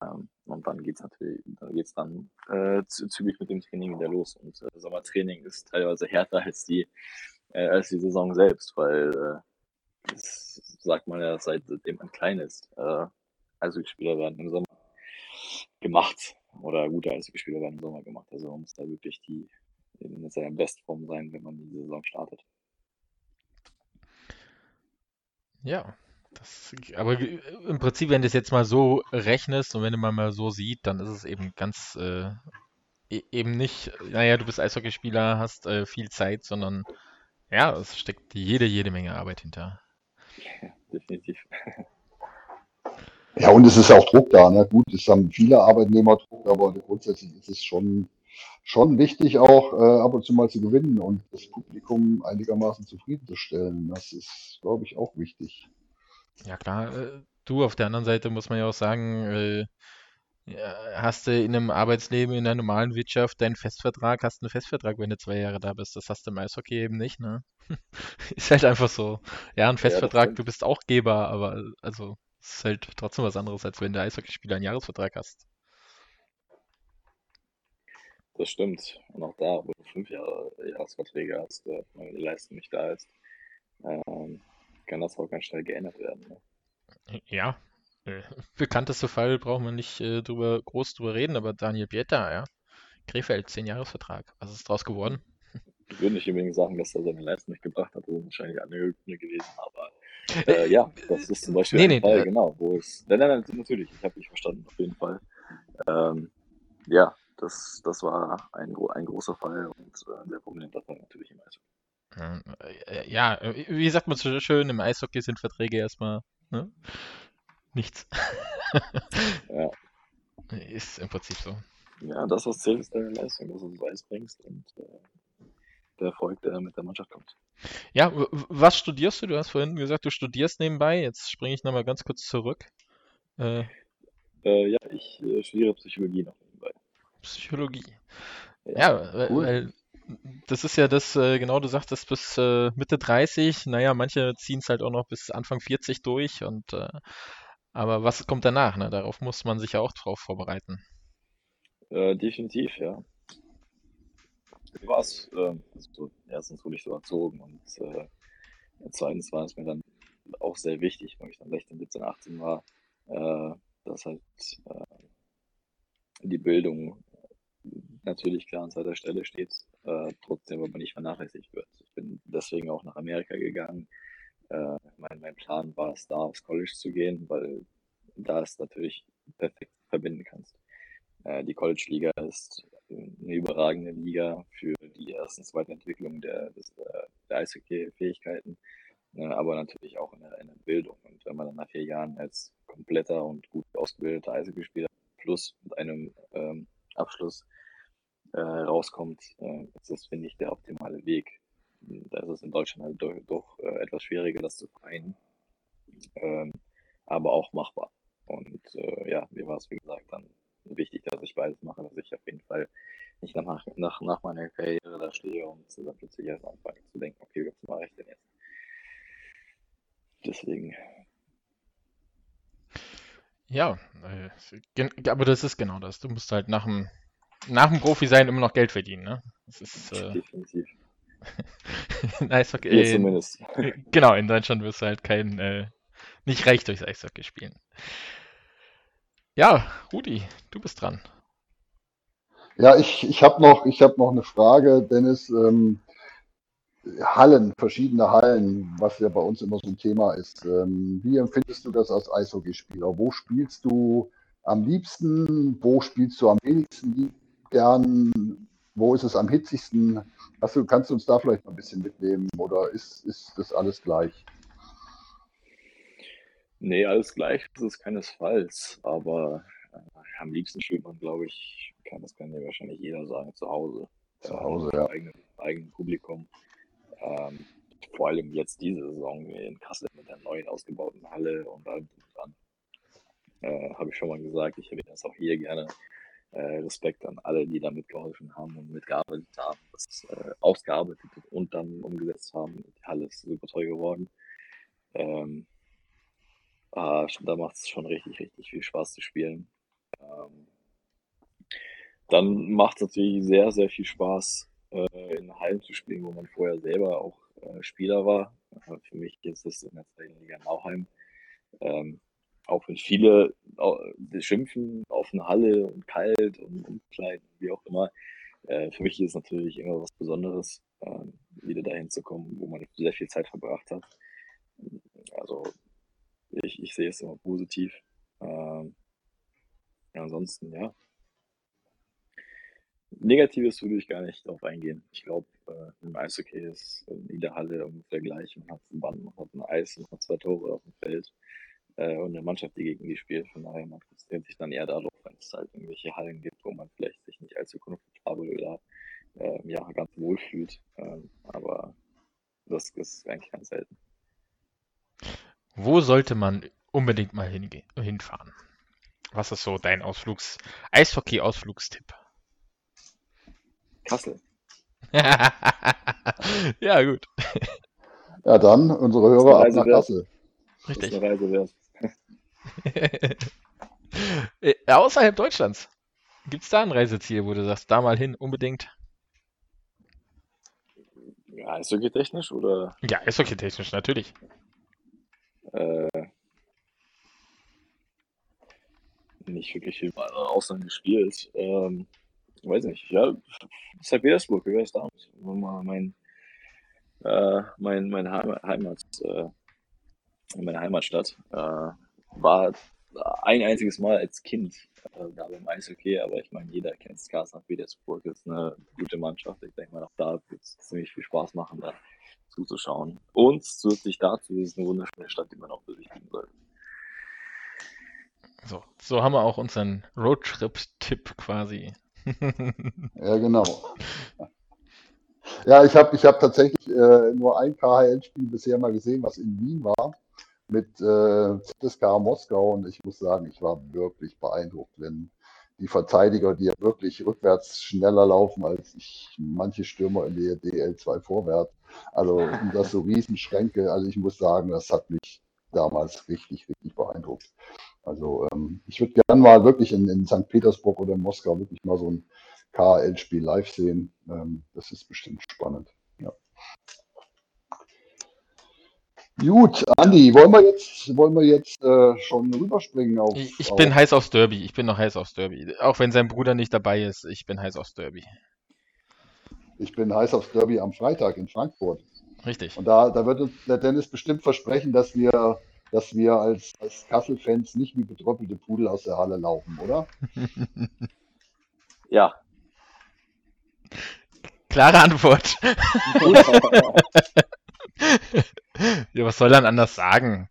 Ähm, und dann geht's natürlich, dann geht's dann äh, zügig mit dem Training wieder los. Und äh, Sommertraining ist teilweise härter als die, äh, als die Saison selbst, weil äh, das sagt man ja seitdem man klein ist. Äh, also die Spieler werden im Sommer gemacht oder gute Eishockeyspieler werden im Sommer gemacht. Also man muss da wirklich die in seiner Bestform sein, wenn man die Saison startet. Ja, das, aber im Prinzip, wenn du es jetzt mal so rechnest und wenn du mal, mal so sieht, dann ist es eben ganz äh, e-, eben nicht, naja, du bist Eishockeyspieler, hast äh, viel Zeit, sondern ja, es steckt jede, jede Menge Arbeit hinter. Ja, definitiv. Ja, und es ist auch Druck da. Ne? Gut, es haben viele Arbeitnehmer Druck, aber grundsätzlich ist es schon, schon wichtig, auch äh, ab und zu mal zu gewinnen und das Publikum einigermaßen zufriedenzustellen. Das ist, glaube ich, auch wichtig. Ja, klar. Äh, du, auf der anderen Seite muss man ja auch sagen, äh, ja, hast du in einem Arbeitsleben, in einer normalen Wirtschaft deinen Festvertrag, hast einen Festvertrag, wenn du zwei Jahre da bist. Das hast du im Eishockey eben nicht, ne? Ist halt einfach so. Ja, ein Festvertrag, du bist auch Geber, aber also ist halt trotzdem was anderes, als wenn du Eishockeyspieler einen Jahresvertrag hast. Das stimmt. Und auch da, wo du fünf Jahre Jahresverträge hast, äh, wenn die Leistung nicht da ist, ähm, kann das auch ganz schnell geändert werden. Ne? Ja, äh, bekannteste Fall brauchen wir nicht äh, drüber, groß drüber reden, aber Daniel Bieta, ja. Krefeld, 10 Jahresvertrag. Was ist draus geworden? Ich würde nicht unbedingt sagen, dass er seine Leistung nicht gebracht hat, wo wahrscheinlich andere Gründe gewesen, aber äh, äh, ja, das ist zum Beispiel nee, ein nee, Fall, äh, genau, wo es. Nein, nein, nein, natürlich, ich habe dich verstanden, auf jeden Fall. Ähm, ja, das, das war ein, ein großer Fall und äh, ein sehr prominenter Fall natürlich im Eishockey. Ja, wie sagt man so schön, im Eishockey sind Verträge erstmal ne? nichts. ja. Ist im Prinzip so. Ja, das, was zählt, ist deine Leistung, dass du es Eis bringst und äh, der Erfolg, der mit der Mannschaft kommt. Ja, was studierst du? Du hast vorhin gesagt, du studierst nebenbei. Jetzt springe ich nochmal ganz kurz zurück. Äh, äh, ja, ich äh, studiere Psychologie noch nebenbei. Psychologie. Ja, ja cool. weil das ist ja das, äh, genau, du sagtest bis äh, Mitte 30. Naja, manche ziehen es halt auch noch bis Anfang 40 durch. Und äh, aber was kommt danach? Ne? Darauf muss man sich ja auch drauf vorbereiten. definitiv, ja war es. Äh, also, erstens wurde ich so erzogen und äh, zweitens war es mir dann auch sehr wichtig, weil ich dann 16, 17, 18 war, äh, dass halt äh, die Bildung natürlich klar an zweiter Stelle steht, äh, trotzdem aber nicht vernachlässigt wird. Ich bin deswegen auch nach Amerika gegangen. Äh, mein, mein Plan war es, da aufs College zu gehen, weil da es natürlich perfekt verbinden kannst. Äh, die College-Liga ist eine überragende Liga für die erstens Weiterentwicklung der, des, äh, der Eishockey-Fähigkeiten, äh, aber natürlich auch in der, in der Bildung. Und wenn man dann nach vier Jahren als kompletter und gut ausgebildeter Eishockeyspieler plus mit einem ähm, Abschluss äh, rauskommt, äh, ist das, finde ich, der optimale Weg. Da ist es in Deutschland halt doch, doch äh, etwas schwieriger, das zu vereinen, ähm, aber auch machbar. Und äh, ja, mir war es, wie gesagt, dann wichtig, dass ich beides mache, dass ich auf jeden Fall nicht nach, nach, nach meiner Karriere da stehe und dann plötzlich erst anfange zu denken, okay, was mache ich denn jetzt? Deswegen. Ja, äh, aber das ist genau das. Du musst halt nach dem, nach dem Profi sein immer noch Geld verdienen, ne? Das ist, äh, Definitiv. Eishockey, Hier äh, zumindest. genau, in Deutschland wirst du halt kein, äh, nicht reich durchs Eishockey spielen. Ja, Rudi, du bist dran. Ja, ich, ich habe noch, ich hab noch eine Frage, Dennis. Ähm, Hallen, verschiedene Hallen, was ja bei uns immer so ein Thema ist. Ähm, wie empfindest du das als Eishockeyspieler? Wo spielst du am liebsten? Wo spielst du am wenigsten lieb- gern? Wo ist es am hitzigsten? Du, kannst du uns da vielleicht mal ein bisschen mitnehmen oder ist, ist das alles gleich? Nee, alles gleich, das ist keinesfalls. Aber äh, am liebsten spielt man, glaube ich, kann das kann ja wahrscheinlich jeder sagen, zu Hause. Zu Äh, Hause, mit ja. eigenem, eigenem Publikum. Ähm, vor allem jetzt diese Saison in Kassel mit der neuen ausgebauten Halle und allem dran. Äh, habe ich schon mal gesagt, ich hätte das auch hier gerne. Äh, Respekt an alle, die da mitgeholfen haben und mitgearbeitet haben, das äh, ausgearbeitet und dann umgesetzt haben. Die Halle ist super toll geworden. Ähm, ah, da macht es schon richtig, richtig viel Spaß zu spielen. Ähm, dann macht es natürlich sehr, sehr viel Spaß, äh, in Hallen zu spielen, wo man vorher selber auch äh, Spieler war. Äh, für mich ist es in der zweiten Liga Nauheim. Ähm, auch wenn viele schimpfen auf eine Halle und kalt und umkleiden, wie auch immer. Äh, für mich ist es natürlich immer was Besonderes, ähm, wieder dahin zu kommen, wo man sehr viel Zeit verbracht hat. Also ich, ich sehe es immer positiv. Ähm, ansonsten, ja, Negatives würde ich gar nicht darauf eingehen. Ich glaube, äh, im Eishockey ist in jeder Halle ungefähr gleich. Man hat ein Band, man hat ein Eis, man hat zwei Tore auf dem Feld äh, und eine Mannschaft, die gegen die spielt. Von daher, man konzentriert sich dann eher darauf, wenn es halt irgendwelche Hallen gibt, wo man vielleicht sich nicht allzu komfortabel oder äh, ja, ganz wohl fühlt. Ähm, aber das ist eigentlich ganz selten. Wo sollte man unbedingt mal hinge hinfahren? Was ist so dein Ausflugs Eishockey-Ausflugstipp? Kassel. ja, gut. Ja, dann unsere Hörer ab nach wert. Kassel. Das ist Richtig. eine Reise wert. Äh, Außerhalb Deutschlands. Gibt es da ein Reiseziel, wo du sagst, da mal hin, unbedingt? Ja, Eishockey-technisch oder Ja, Eishockey-technisch, natürlich. äh, nicht wirklich viel im Ausland gespielt. Ähm, weiß nicht, ja, St. Petersburg, wie wäre es da? Mal mein, äh, mein, Heimat, Heimat äh, meine Heimatstadt. Äh, war ein einziges Mal als Kind äh, da beim Eishockey, aber ich meine, jeder kennt SK St. Petersburg, ist eine gute Mannschaft. Ich denke mal, auch da wird es ziemlich viel Spaß machen, da zuzuschauen. Und zusätzlich dazu ist es eine wunderschöne Stadt, die man auch besichtigen sollte. So, so haben wir auch unseren Roadtrip-Tipp quasi. Ja, genau. Ja, ich habe ich hab tatsächlich äh, nur ein KHL-Spiel bisher mal gesehen, was in Wien war, mit äh, ZSKA Moskau und ich muss sagen, ich war wirklich beeindruckt, wenn die Verteidiger, die ja wirklich rückwärts schneller laufen als ich, manche Stürmer in der DL2 vorwärts, also das so Riesenschränke, also ich muss sagen, das hat mich damals richtig, richtig beeindruckt. Also ähm, ich würde gern mal wirklich in, in St. Petersburg oder in Moskau wirklich mal so ein KHL-Spiel live sehen. Ähm, das ist bestimmt spannend. Ja. Gut, Andi, wollen wir jetzt, wollen wir jetzt äh, schon rüberspringen auf, Ich, ich auf bin heiß aufs Derby. Ich bin noch heiß aufs Derby. Auch wenn sein Bruder nicht dabei ist, ich bin heiß aufs Derby. ich bin heiß aufs Derby am Freitag in Frankfurt. Richtig. Und da, da wird uns der Dennis bestimmt versprechen, dass wir, dass wir als, als Kassel-Fans nicht wie betröppelte Pudel aus der Halle laufen, oder? Ja, Klare Antwort. ja, was soll er denn anders sagen?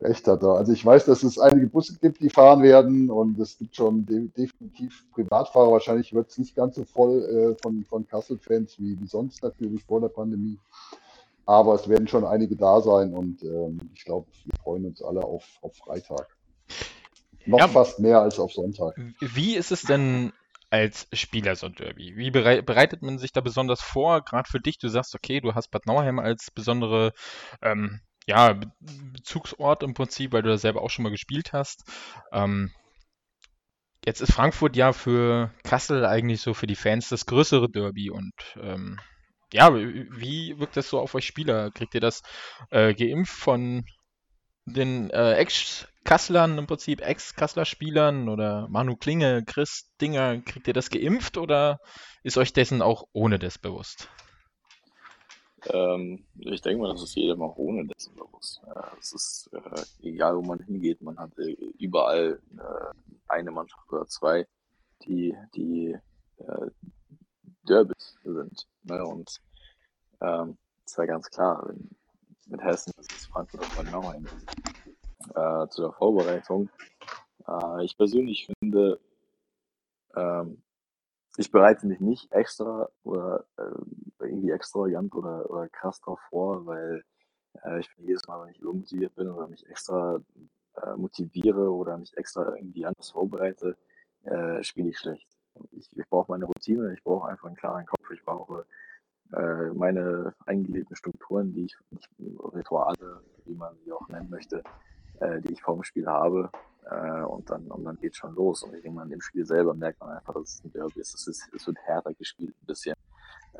Recht hat er. Also ich weiß, dass es einige Busse gibt, die fahren werden und es gibt schon de definitiv Privatfahrer. Wahrscheinlich wird es nicht ganz so voll äh, von, von Kassel-Fans wie, wie sonst natürlich vor der Pandemie. Aber es werden schon einige da sein und ähm, ich glaube, wir freuen uns alle auf, auf Freitag. Noch ja, fast mehr als auf Sonntag. Wie ist es denn als Spieler so ein Derby? Wie bereitet man sich da besonders vor? Gerade für dich, du sagst, okay, du hast Bad Nauheim als besondere ähm, ja, Bezugsort im Prinzip, weil du da selber auch schon mal gespielt hast. Ähm, jetzt ist Frankfurt ja für Kassel eigentlich so für die Fans das größere Derby und ähm, ja, wie wirkt das so auf euch Spieler? Kriegt ihr das äh, geimpft von den äh, Ex-Kasslern im Prinzip, Ex-Kassler-Spielern oder Manu Klinge, Chris Dinger, kriegt ihr das geimpft oder ist euch dessen auch ohne das bewusst? Ähm, ich denke mal, das ist jedem auch ohne dessen bewusst. Es ist äh, egal, wo man hingeht, man hat äh, überall äh, eine Mannschaft oder zwei, die, die äh, Derbys sind. Ne? Und ähm, ist ja ganz klar, wenn, mit Hessen ist es Frankfurt auf Neuenheim. Äh, zu der Vorbereitung. Äh, ich persönlich finde, ähm, ich bereite mich nicht extra oder äh, irgendwie extravagant oder, oder krass drauf vor, weil äh, ich finde, jedes Mal, wenn ich übermotiviert bin oder mich extra äh, motiviere oder mich extra irgendwie anders vorbereite, äh, spiele ich schlecht. Ich, ich brauche meine Routine, ich brauche einfach einen klaren Kopf, ich brauche äh, meine eingelegten Strukturen, die ich, Rituale, wie man sie auch nennen möchte, äh, die ich vor dem Spiel habe. Äh, und dann, und dann geht schon los. Und ich denke mal, dem Spiel selber merkt man einfach, dass es ein Derby ist. Es, ist, es wird härter gespielt ein bisschen.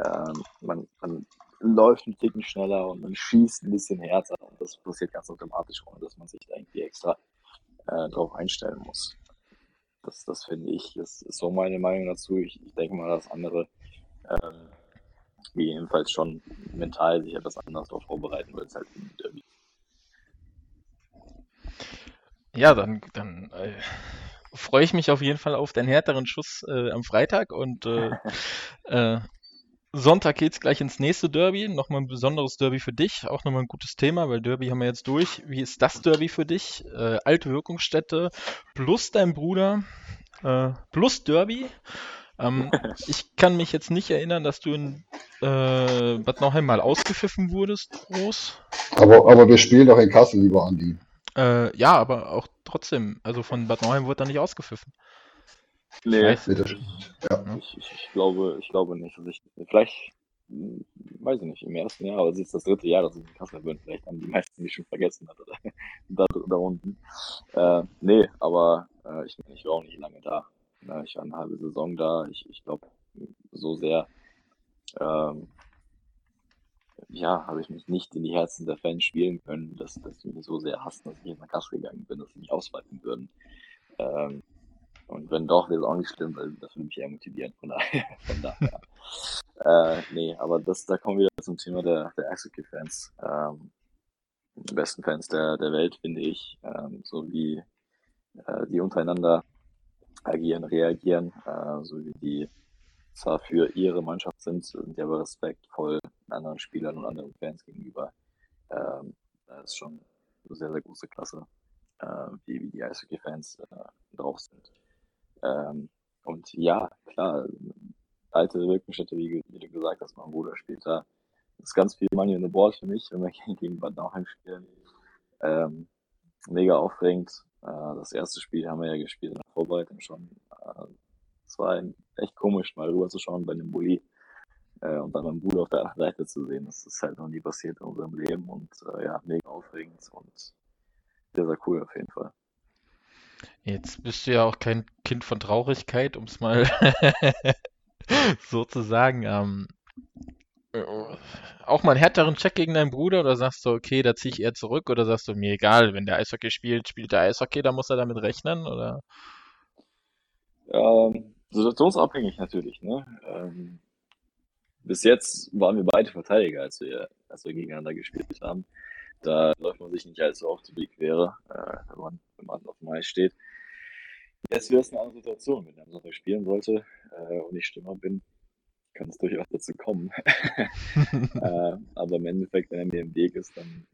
Ähm, man, man läuft ein Ticken schneller und man schießt ein bisschen härter. Und das passiert ganz automatisch, ohne dass man sich da irgendwie extra äh, drauf einstellen muss. Das, das finde ich, das ist so meine Meinung dazu. Ich, ich denke mal, dass andere ähm, jedenfalls schon mental sich etwas anders darauf vorbereiten, weil es halt ein Derby Ja, dann, dann äh, freue ich mich auf jeden Fall auf den härteren Schuss äh, am Freitag und äh, äh, Sonntag geht's gleich ins nächste Derby. Nochmal ein besonderes Derby für dich. Auch nochmal ein gutes Thema, weil Derby haben wir jetzt durch. Wie ist das Derby für dich? Äh, alte Wirkungsstätte plus dein Bruder äh, plus Derby. Ähm, ich kann mich jetzt nicht erinnern, dass du in äh, Bad Nauheim mal ausgepfiffen wurdest, groß. Aber, aber wir spielen doch in Kassel, lieber Andi. Äh, ja, aber auch trotzdem, also von Bad Nauheim wurde da nicht ausgepfiffen. Nee, ich, ja. ich, ich, ich, glaube, ich glaube nicht. Also ich, vielleicht, hm, weiß ich nicht, im ersten Jahr, aber es ist das dritte Jahr, dass ich in Kassel bin. Vielleicht haben die meisten mich schon vergessen hat, oder, da, da unten. Äh, nee, aber äh, ich, ich war auch nicht lange da. Ja, ich war eine halbe Saison da. Ich, ich glaube, so sehr ähm, ja, habe ich mich nicht in die Herzen der Fans spielen können, dass, dass sie mich so sehr hassen, dass ich jetzt nach Kassel gegangen bin, dass sie mich ausweiten würden. Ähm, und wenn doch, wäre es auch nicht schlimm, weil das würde mich eher motivieren. Von daher. Von daher. äh, nee, aber das, da kommen wir wieder zum Thema der, der Eishockey-Fans. Ähm, die besten Fans der, der Welt, finde ich. Ähm, so wie äh, die untereinander agieren, reagieren, äh, so wie die zwar für ihre Mannschaft sind, sind aber respektvoll anderen Spielern und anderen Fans gegenüber. Ähm, das ist schon eine sehr, sehr große Klasse, äh, wie, wie die Eishockey-Fans äh, drauf sind. Ähm, und ja, klar, alte Wirkungsstätte, wie, wie, du gesagt hast, mein Bruder spielt da. Das ist ganz viel Money in the Board für mich, wenn wir gegen Bad Nauheim spielen. Ähm, mega aufregend. Äh, das erste Spiel haben wir ja gespielt in der Vorbereitung schon. Äh, es war echt komisch, mal rüber zu schauen bei dem Bulli äh, und dann meinen Bruder auf der anderen Seite zu sehen. Das ist halt noch nie passiert in unserem Leben und äh, ja, mega aufregend und sehr, sehr cool auf jeden Fall. Jetzt bist du ja auch kein Kind von Traurigkeit, um es mal so zu sagen. Ähm, äh, auch mal einen härteren Check gegen deinen Bruder oder sagst du, okay, da ziehe ich eher zurück oder sagst du, mir egal, wenn der Eishockey spielt, spielt der Eishockey, da muss er damit rechnen oder? Ähm, situationsabhängig natürlich, ne? Ähm, bis jetzt waren wir beide Verteidiger, als wir, als wir gegeneinander gespielt haben. Da läuft man sich nicht allzu oft zu die Quere, äh, wenn, man, wenn man auf dem Eis steht. Jetzt wäre es eine andere Situation, wenn er am Sonntag spielen sollte äh, und ich Stürmer bin, kann es durchaus dazu kommen. äh, aber im Endeffekt, wenn er mir im Weg ist, dann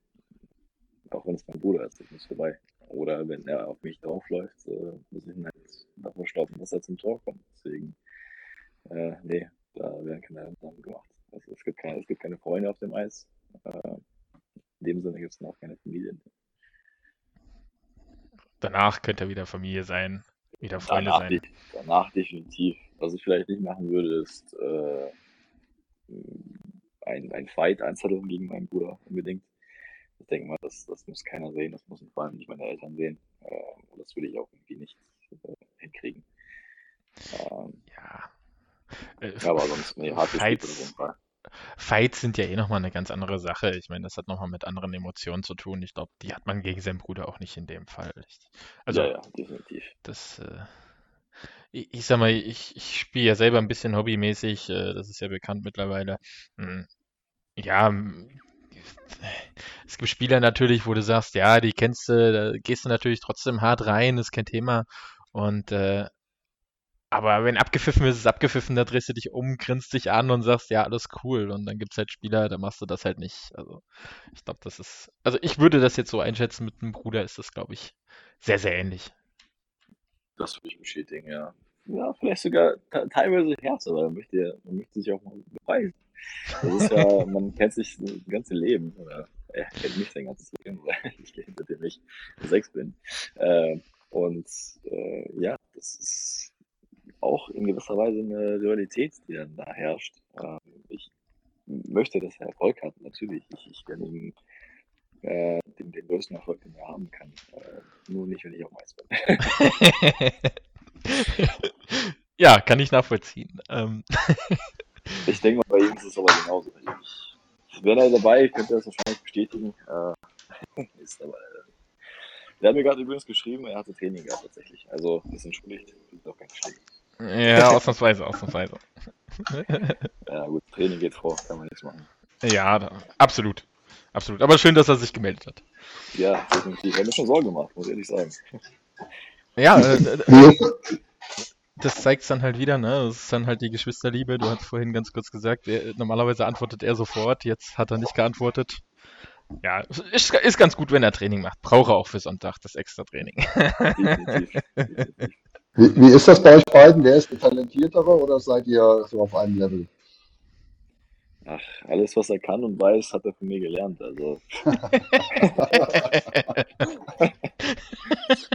auch wenn es mein Bruder ist, ich muss vorbei. Oder wenn er auf mich draufläuft, äh, muss ich ihn halt davor stoppen, dass er zum Tor kommt. Deswegen, äh, nee, da werden keine Ausnahmen gemacht. Also es gibt keine, es gibt keine Freunde auf dem Eis. Äh, in dem Sinne gibt es auch keine Familien. Danach könnte er wieder Familie sein, wieder Freunde Danach, sein. danach definitiv. Was ich vielleicht nicht machen würde, ist äh, ein, ein Fight einzetteln gegen meinen Bruder unbedingt. Ich denke mal, das, das muss keiner sehen, das müssen vor allem nicht meine Eltern sehen. Äh, und das würde ich auch irgendwie nicht äh, hinkriegen. Ähm, Ja. Äh, aber sonst, nee, hart gespielt auf Fights, jeden Fall. Fights sind ja eh nochmal eine ganz andere Sache. Ich meine, das hat nochmal mit anderen Emotionen zu tun. Ich glaube, die hat man gegen seinen Bruder auch nicht in dem Fall. Also, Ja, ja, definitiv. das, äh, ich, ich sag mal, ich, ich spiele ja selber ein bisschen hobbymäßig, äh, das ist ja bekannt mittlerweile. Hm, Ja, es gibt Spieler natürlich, wo du sagst, ja, die kennst du, da gehst du natürlich trotzdem hart rein, ist kein Thema. Und äh, aber wenn abgepfiffen ist, ist abgepfiffen, da drehst du dich um, grinst dich an und sagst, ja, alles cool. Und dann gibt's halt Spieler, da machst du das halt nicht. Also ich glaube, das ist, also ich würde das jetzt so einschätzen, mit einem Bruder ist das, glaube ich, sehr, sehr ähnlich. Das würde ich bestätigen, ja. Ja, vielleicht sogar te- teilweise härter, weil man möchte, man möchte sich auch mal beweisen. Das ist ja, man kennt sich das ganze Leben, oder er kennt mich sein ganzes Leben, weil ich seitdem ich sechs bin. Äh, und äh, ja, das ist auch in gewisser Weise eine Rivalität, die dann da herrscht. Ähm, ich möchte, dass er Erfolg hat, natürlich. Ich, ich gönne ihm äh, den, den größten Erfolg, den er haben kann. Äh, nur nicht, wenn ich auf dem Eis bin. Ja, kann ich nachvollziehen. Ähm, Ich denke mal, bei ihm ist es aber genauso. Ich, wäre er dabei, könnte er das wahrscheinlich bestätigen. Äh, ist aber nicht. Der hat mir gerade übrigens geschrieben, er hatte Training gehabt tatsächlich. Also ist entschuldigt, ist doch kein Schläge. ja, ausnahmsweise, ausnahmsweise. Ja gut, Training geht vor, kann man nichts machen. Ja, da, absolut. Absolut. Aber schön, dass er sich gemeldet hat. Ja, definitiv. Er hat mir schon Sorgen gemacht, muss ich ehrlich sagen. Ja, äh, äh, Nee, das zeigt es dann halt wieder, ne? Das ist dann halt die Geschwisterliebe. Du hast vorhin ganz kurz gesagt, er, normalerweise antwortet er sofort, jetzt hat er nicht geantwortet. Ja, ist, ist ganz gut, wenn er Training macht. Brauche auch für Sonntag das extra Training. Wie, wie ist das bei euch beiden? Wer ist der Talentiertere oder seid ihr so auf einem Level? Ach, alles, was er kann und weiß, hat er von mir gelernt. Also,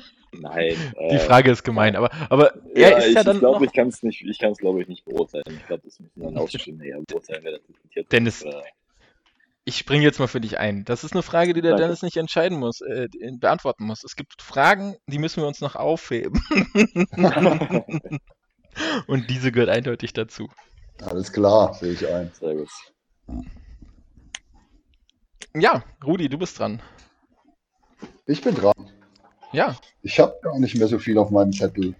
nein. Die äh, Frage ist gemein, aber, aber er Ja, ist ich, ja ich dann glaube, noch, ich kann es nicht, ich kann es glaube ich nicht beurteilen. Ich glaube, das müssen dann Außenstehende eher beurteilen, wer das präsentiert. Dennis, Äh, ich springe jetzt mal für dich ein. Das ist eine Frage, die der Danke. Dennis nicht entscheiden muss, äh, beantworten muss. Es gibt Fragen, die müssen wir uns noch aufheben. Und diese gehört eindeutig dazu. Alles klar, sehe ich ein. Sehr gut. Ja, Rudi, du bist dran. Ich bin dran. Ja. Ich habe gar nicht mehr so viel auf meinem Zettel.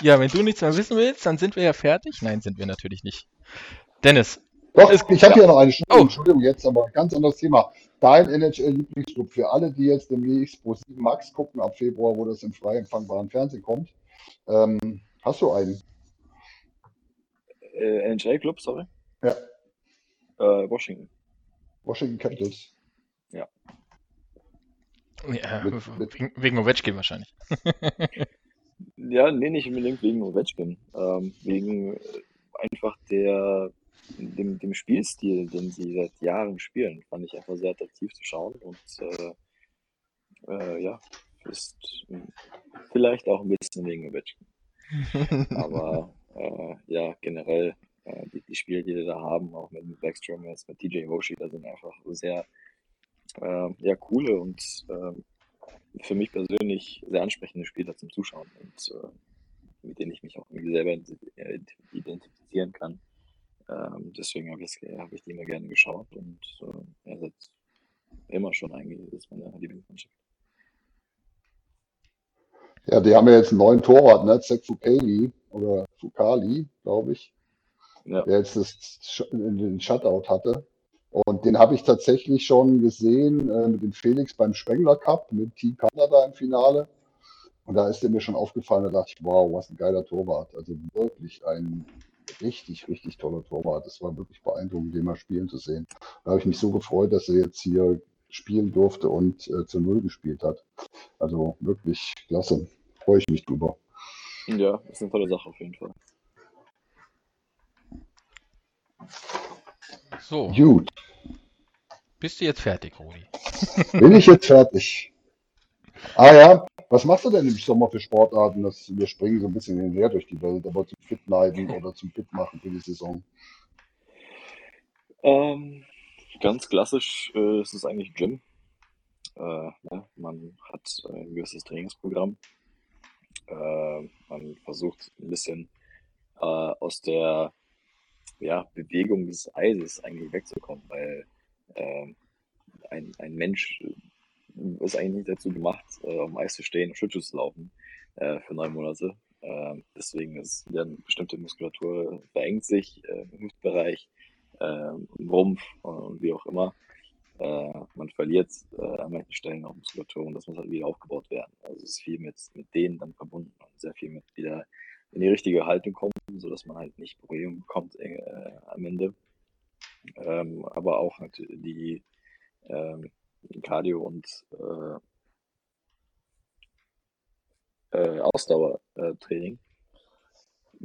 Ja, wenn du nichts mehr wissen willst, dann sind wir ja fertig. Nein, sind wir natürlich nicht. Dennis, Doch, Ist- ich habe ja. hier noch eine Entschuldigung, Oh. Entschuldigung jetzt, aber ein ganz anderes Thema. Dein NHL-Lieblingsclub für alle, die jetzt demnächst Pro 7 Max gucken, ab Februar, wo das im frei empfangbaren Fernsehen kommt. Ähm, hast du einen? Äh, NHL-Club, sorry. Ja, Äh, Washington. Washington Capitals. Ja, Mit- mit- wegen, Ovechkin wahrscheinlich. Ja, nee, nicht unbedingt wegen Ovechkin. Ähm, wegen äh, einfach der, dem, dem Spielstil, den sie seit Jahren spielen, fand ich einfach sehr attraktiv zu schauen und äh, äh, ja, ist vielleicht auch ein bisschen wegen Ovechkin. Aber äh, ja, generell äh, die, die Spiele, die wir da haben, auch mit Backstrom jetzt, mit DJ Hoshi, da sind einfach sehr äh, ja, coole und äh, für mich persönlich sehr ansprechende Spieler zum Zuschauen und äh, mit denen ich mich auch irgendwie selber äh, identifizieren kann. Ähm, deswegen habe ich, hab ich die immer gerne geschaut und äh, ja, seit immer schon eigentlich ist meine Lieblingsmannschaft. Ja, die haben ja jetzt einen neuen Torwart, ne? Zach Fukali oder Fukali, glaube ich, Ja, der jetzt das, den Shutout hatte. Und den habe ich tatsächlich schon gesehen äh, mit dem Felix beim Spengler Cup mit Team Kanada im Finale. Und da ist der mir schon aufgefallen, da dachte ich, wow, was ein geiler Torwart. Also wirklich ein richtig, richtig toller Torwart. Das war wirklich beeindruckend, den mal spielen zu sehen. Da habe ich mich so gefreut, dass er jetzt hier spielen durfte und äh, zu Null gespielt hat. Also wirklich klasse. Freue ich mich drüber. Ja, ist eine tolle Sache auf jeden Fall. So, Gut, bist du jetzt fertig, Rudi? bin ich jetzt fertig. Ah ja, was machst du denn im Sommer für Sportarten? Das, wir springen so ein bisschen hin und her durch die Welt, aber zum Fitbleiben oder zum Fitmachen für die Saison. Ähm, ganz klassisch äh, ist es eigentlich Gym. Äh, ne? Man hat ein gewisses Trainingsprogramm. Äh, man versucht ein bisschen äh, aus der ja, Bewegung des Eises eigentlich wegzukommen, weil ähm, ein, ein Mensch äh, ist eigentlich nicht dazu gemacht, äh, auf dem Eis zu stehen und Schlittschuh zu laufen äh, für neun Monate. Ähm, deswegen ist eine bestimmte Muskulatur verengt sich äh, im Hüftbereich, äh, im Rumpf und wie auch immer. Äh, man verliert äh, an manchen Stellen auch Muskulatur und das muss halt wieder aufgebaut werden. Also es ist viel mit, mit denen dann verbunden und sehr viel mit wieder in die richtige Haltung kommen, sodass man halt nicht Probleme bekommt äh, am Ende. Ähm, aber auch die ähm, Cardio und äh, äh, Ausdauertraining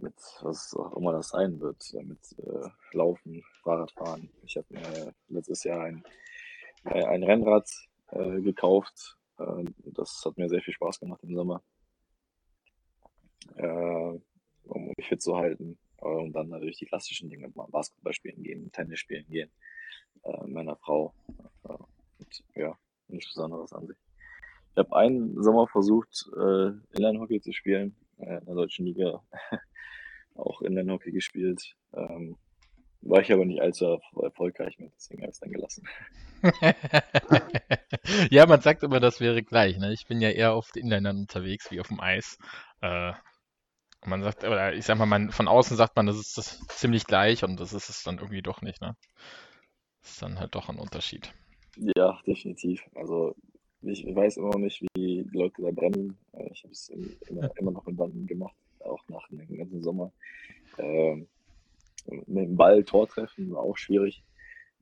mit was auch immer das sein wird, äh, mit äh, Laufen, Fahrradfahren. Ich habe mir letztes Jahr ein, äh, ein Rennrad äh, gekauft. Äh, das hat mir sehr viel Spaß gemacht im Sommer, äh, um mich fit zu halten. Äh, Und dann natürlich die klassischen Dinge, Basketball spielen gehen, Tennis spielen gehen, äh, meiner Frau. Äh, und ja, nichts Besonderes an sich. Ich habe einen Sommer versucht, äh, Inline-Hockey zu spielen, äh, in der deutschen Liga. Auch Inline-Hockey gespielt. Ähm, war ich aber nicht allzu erf- erfolgreich mit, deswegen habe ich es dann gelassen. Ja, man sagt immer, das wäre gleich, ne? Ich bin ja eher auf den Inlinern unterwegs wie auf dem Eis. Äh, man sagt, oder ich sag mal, man, von außen sagt man, das ist das ziemlich gleich und das ist es dann irgendwie doch nicht, ne? Das ist dann halt doch ein Unterschied. Ja, definitiv. Also ich weiß immer noch nicht, wie die Leute da brennen. Äh, Ich habe es immer, immer noch in Banden gemacht, auch nach dem ganzen Sommer. Ähm, mit dem Ball Tor treffen war auch schwierig.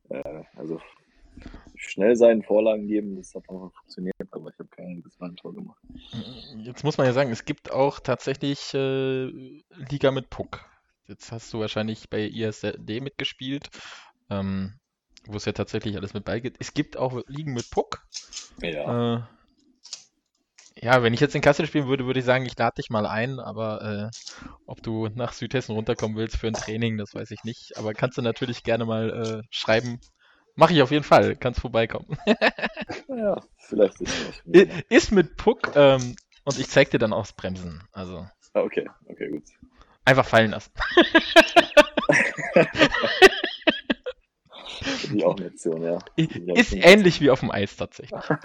Äh, also schnell sein, Vorlagen geben, das hat auch funktioniert, aber ich habe kein einziges Mal ein Tor gemacht. Jetzt muss man ja sagen, es gibt auch tatsächlich äh, Liga mit Puck. Jetzt hast du wahrscheinlich bei ISD mitgespielt, ähm, wo es ja tatsächlich alles mit gibt. Es gibt auch Ligen mit Puck. Ja, Äh, ja, wenn ich jetzt in Kassel spielen würde, würde ich sagen, ich lade dich mal ein, aber äh, ob du nach Südhessen runterkommen willst für ein Training, das weiß ich nicht. Aber kannst du natürlich gerne mal äh, schreiben. Mache ich auf jeden Fall, kannst vorbeikommen. ja, vielleicht ist es Ist mit Puck ähm, und ich zeig dir dann auch das Bremsen. Also Ah, Okay, okay, gut. einfach fallen lassen. Ich auch eine Option, ja. Ist ähnlich wie auf dem Eis tatsächlich.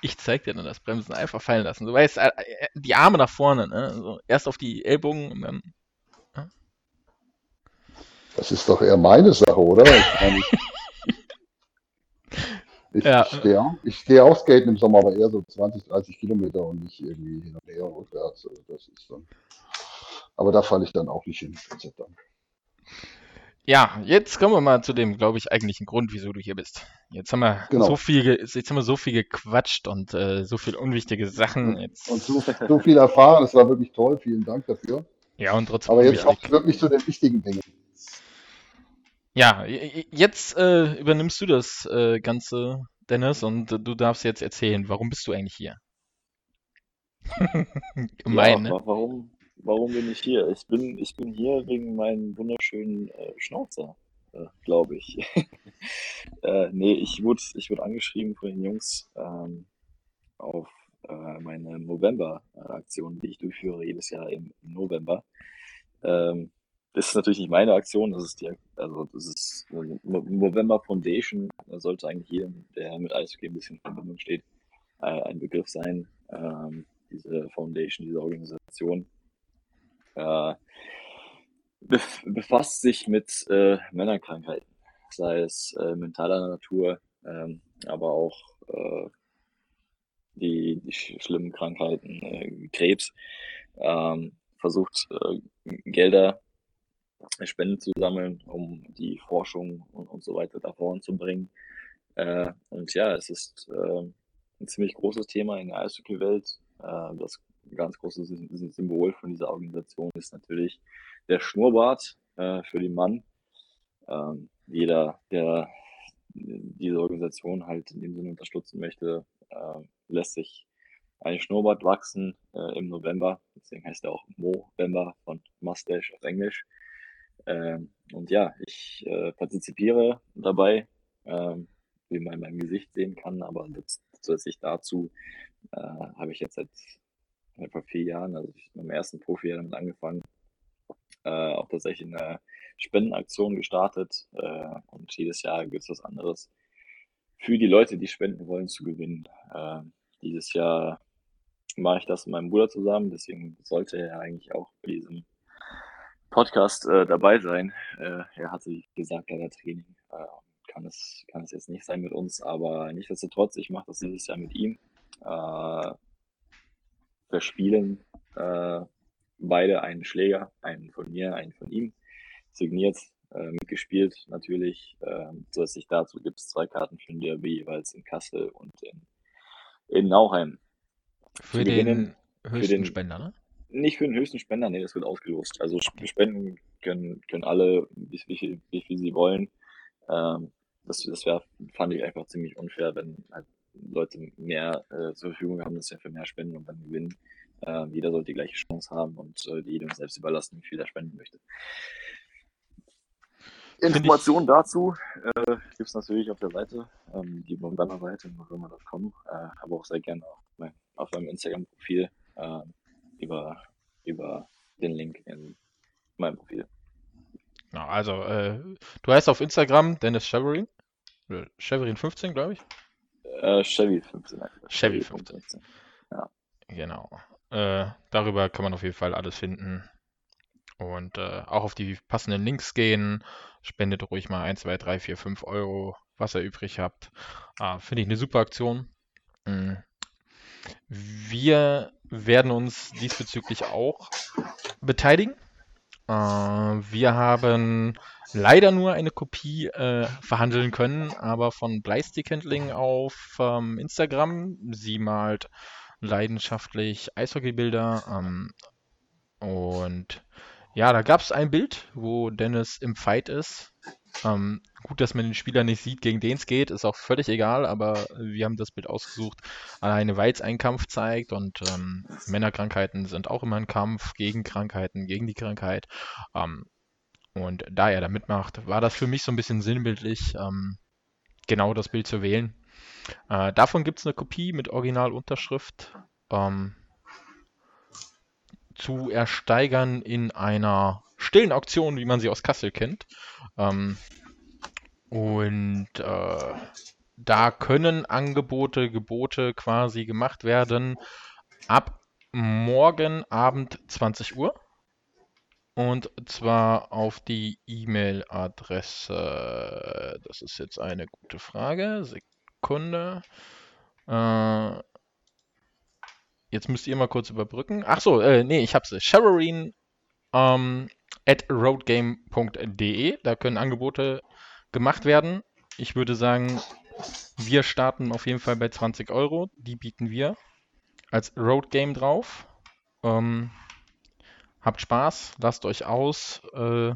Ich zeig dir dann das Bremsen einfach fallen lassen. Du weißt, äh, äh, die Arme nach vorne, ne? So, erst auf die Ellbogen und dann. Das ist doch eher meine Sache, oder? Ich, ich, Ja. ich stehe auch, ich stehe auch skaten im Sommer, aber eher so 20, 30 Kilometer und nicht irgendwie hin und her und rückwärts. Also das ist dann, aber da falle ich dann auch nicht hin. Ja, jetzt kommen wir mal zu dem, glaube ich, eigentlichen Grund, wieso du hier bist. Jetzt haben wir Genau. so viel, jetzt haben wir so viel gequatscht und äh, so viel unwichtige Sachen. Jetzt, Und so, so viel erfahren, es war wirklich toll, vielen Dank dafür. ja, und trotzdem Aber jetzt auch wirklich zu den wichtigen Dingen. Ja, jetzt äh, übernimmst du das äh, Ganze, Dennis, und äh, du darfst jetzt erzählen, warum bist du eigentlich hier? Gemein, ja, ne? wa- warum, warum bin ich hier? Ich bin, ich bin hier wegen meinem wunderschönen äh, Schnauzer, äh, glaube ich. äh, nee, ich wurde, ich wurde angeschrieben von den Jungs ähm, auf äh, meine November-Aktion, die ich durchführe jedes Jahr im November. Ähm, das ist natürlich nicht meine Aktion, das ist die, also das ist November Foundation, da sollte eigentlich jedem, der mit Eishockey ein bisschen in Verbindung steht, äh, ein Begriff sein. Ähm, diese Foundation, diese Organisation äh, bef befasst sich mit äh, Männerkrankheiten, sei es äh, mentaler Natur, ähm, aber auch äh, die, die sch schlimmen Krankheiten, äh, Krebs, ähm, versucht äh, Gelder Spenden zu sammeln, um die Forschung und, und so weiter da voranzubringen. Äh, und ja, es ist äh, ein ziemlich großes Thema in der Eishockey-Welt. Äh, das ganz große Symbol von dieser Organisation ist natürlich der Schnurrbart äh, für den Mann. Ähm, jeder, der diese Organisation halt in dem Sinne unterstützen möchte, äh, lässt sich ein Schnurrbart wachsen äh, im November. Deswegen heißt er auch Movember von Mustache auf Englisch. Ähm, und ja, ich äh, partizipiere dabei, ähm, wie man in meinem Gesicht sehen kann, aber zusätzlich dazu äh, habe ich jetzt seit etwa vier Jahren, also ich meinem ersten Profi damit angefangen, äh, auch tatsächlich eine Spendenaktion gestartet äh, und jedes Jahr gibt es was anderes für die Leute, die spenden wollen, zu gewinnen. Äh, dieses Jahr mache ich das mit meinem Bruder zusammen, deswegen sollte er eigentlich auch bei diesem Podcast äh, dabei sein. Äh, er hatte gesagt, er hat Training. Äh, kann, es, kann es jetzt nicht sein mit uns, aber nichtsdestotrotz, ich mache das dieses Jahr mit ihm. Äh, wir spielen äh, beide einen Schläger, einen von mir, einen von ihm, signiert, äh, mitgespielt natürlich. Äh, zusätzlich dazu gibt es zwei Karten für den DRB, jeweils in Kassel und in, in Nauheim. Für den höchsten für den, Spender, ne? Nicht für den höchsten Spender, nee, das wird ausgelost. Also spenden können, können alle, wie, wie, viel, wie viel sie wollen. Ähm, das das wäre, fand ich einfach ziemlich unfair, wenn halt Leute mehr äh, zur Verfügung haben, dass sie für mehr spenden und dann gewinnen. Äh, jeder sollte die gleiche Chance haben und äh, jedem selbst überlassen, wie viel er spenden möchte. Informationen dazu äh, gibt es natürlich auf der Seite, ähm, die Bomberner-Seite, november.com, äh, aber auch sehr gerne auf, mein, auf meinem Instagram-Profil äh, über, über den Link in meinem Profil. Ja, also, äh, du heißt auf Instagram Dennis Cheverin. Cheverin 15, glaube ich. Äh, Chevy 15. Chevy 15. 15. Ja. Genau. Äh, darüber kann man auf jeden Fall alles finden. Und äh, auch auf die passenden Links gehen. Spendet ruhig mal 1, 2, 3, 4, 5 Euro, was ihr übrig habt. Ah, Finde ich eine super Aktion. Mhm. Wir werden uns diesbezüglich auch beteiligen. Äh, wir haben leider nur eine Kopie äh, verhandeln können, aber von Bleistick Handling auf ähm, Instagram. Sie malt leidenschaftlich Eishockeybilder. Ähm, und ja, da gab es ein Bild, wo Dennis im Fight ist. Ähm, gut, dass man den Spieler nicht sieht, gegen den es geht, ist auch völlig egal, aber wir haben das Bild ausgesucht, alleine weil es einen Kampf zeigt und ähm, Männerkrankheiten sind auch immer ein Kampf gegen Krankheiten, gegen die Krankheit. Ähm, und da er da mitmacht, war das für mich so ein bisschen sinnbildlich, ähm, genau das Bild zu wählen. Äh, davon gibt es eine Kopie mit Originalunterschrift ähm, zu ersteigern in einer stillen Auktion, wie man sie aus Kassel kennt. Ähm, und äh, da können Angebote, Gebote quasi gemacht werden ab morgen Abend 20 Uhr. Und zwar auf die E-Mail-Adresse. Das ist jetzt eine gute Frage. Sekunde. Äh, jetzt müsst ihr mal kurz überbrücken. Ach so, äh, nee, ich hab's. Sharorine ähm, at roadgame.de. Da können Angebote gemacht werden. Ich würde sagen, wir starten auf jeden Fall bei 20 Euro. Die bieten wir als Roadgame drauf. Ähm, Habt Spaß, lasst euch aus. Äh,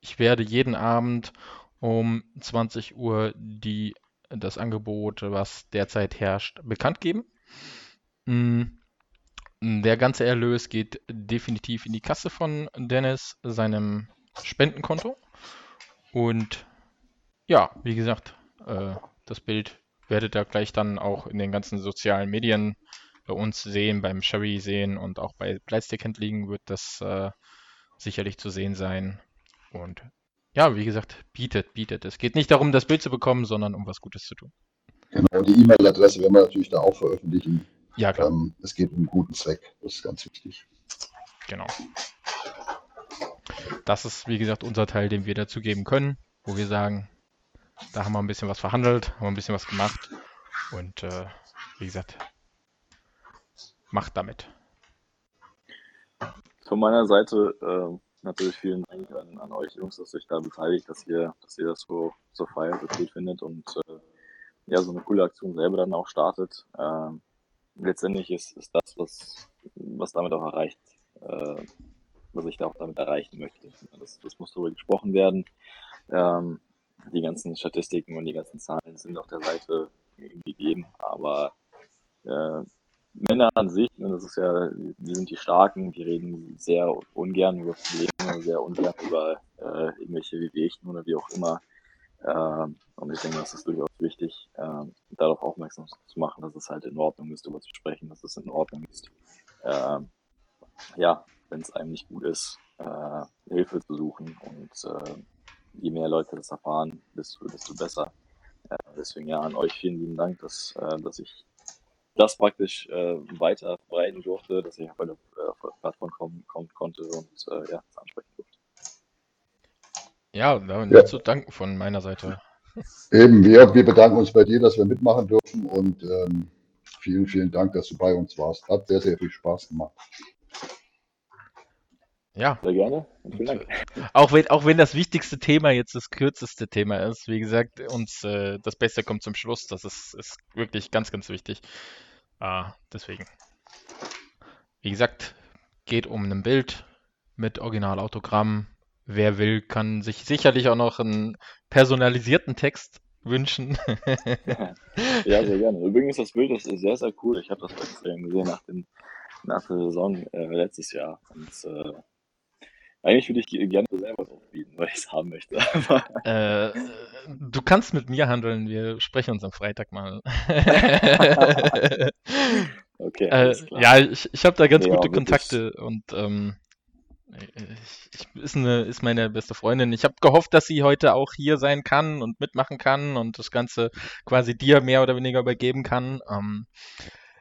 ich werde jeden Abend um 20 Uhr die, das Angebot, was derzeit herrscht, bekannt geben. Mm, der ganze Erlös geht definitiv in die Kasse von Dennis, seinem Spendenkonto. Und ja, wie gesagt, äh, das Bild werdet ihr gleich dann auch in den ganzen sozialen Medien bei uns sehen, beim Sherry sehen und auch bei Plastic liegen wird das äh, sicherlich zu sehen sein. Und ja, wie gesagt, bietet, bietet. Es geht nicht darum, das Bild zu bekommen, sondern um was Gutes zu tun. Genau, die E-Mail-Adresse werden wir natürlich da auch veröffentlichen. Ja, klar. Ähm, es geht um einen guten Zweck. Das ist ganz wichtig. Genau. Das ist, wie gesagt, unser Teil, den wir dazu geben können, wo wir sagen, da haben wir ein bisschen was verhandelt, haben wir ein bisschen was gemacht. Und äh, wie gesagt, macht damit. Von meiner Seite äh, natürlich vielen Dank an, an euch Jungs, dass ihr euch da beteiligt, dass ihr, dass ihr das so, so feiert, so gut findet und äh, ja, so eine coole Aktion selber dann auch startet. Ähm, letztendlich ist, ist das, was, was damit auch erreicht, äh, was ich da auch damit erreichen möchte. Das, das muss darüber gesprochen werden. Ähm, die ganzen Statistiken und die ganzen Zahlen sind auf der Seite gegeben, aber äh, Männer an sich, ne, das ist ja, die sind die Starken, die reden sehr ungern über Probleme, sehr ungern über äh, irgendwelche Wehwehchen oder wie auch immer. Ähm, und ich denke, das ist durchaus wichtig, äh, darauf aufmerksam zu machen, dass es halt in Ordnung ist, darüber zu sprechen, dass es in Ordnung ist. Äh, ja, wenn es einem nicht gut ist, äh, Hilfe zu suchen und äh, je mehr Leute das erfahren, desto, desto besser. Äh, deswegen ja an euch vielen lieben Dank, dass, dass ich das praktisch weiter verbreiten durfte, dass ich auf eine, Plattform kommen, kommen konnte und ja, das ansprechen durfte. Ja, da ja. zu danken von meiner Seite. Eben, wir, wir bedanken uns bei dir, dass wir mitmachen dürfen und ähm, vielen, vielen Dank, dass du bei uns warst. Hat sehr, sehr viel Spaß gemacht. Ja. Sehr gerne. vielen Dank. Auch wenn, auch wenn das wichtigste Thema jetzt das kürzeste Thema ist, wie gesagt, uns äh, das Beste kommt zum Schluss. Das ist, ist wirklich ganz, ganz wichtig. Ah, deswegen. Wie gesagt, geht um ein Bild mit Originalautogramm. Wer will, kann sich sicherlich auch noch einen personalisierten Text wünschen. ja, sehr gerne. Übrigens, das Bild ist sehr, sehr cool. Ich habe das bei Instagram gesehen nach, dem, nach der Saison äh, letztes Jahr. Und äh, eigentlich würde ich gerne selber drauf bieten, weil ich es haben möchte. äh, du kannst mit mir handeln, wir sprechen uns am Freitag mal. okay. Äh, ja, ich, ich habe da ganz ja, gute Kontakte und ähm, ich, ich, ist, eine, ist meine beste Freundin. Ich habe gehofft, dass sie heute auch hier sein kann und mitmachen kann und das Ganze quasi dir mehr oder weniger übergeben kann. Ähm,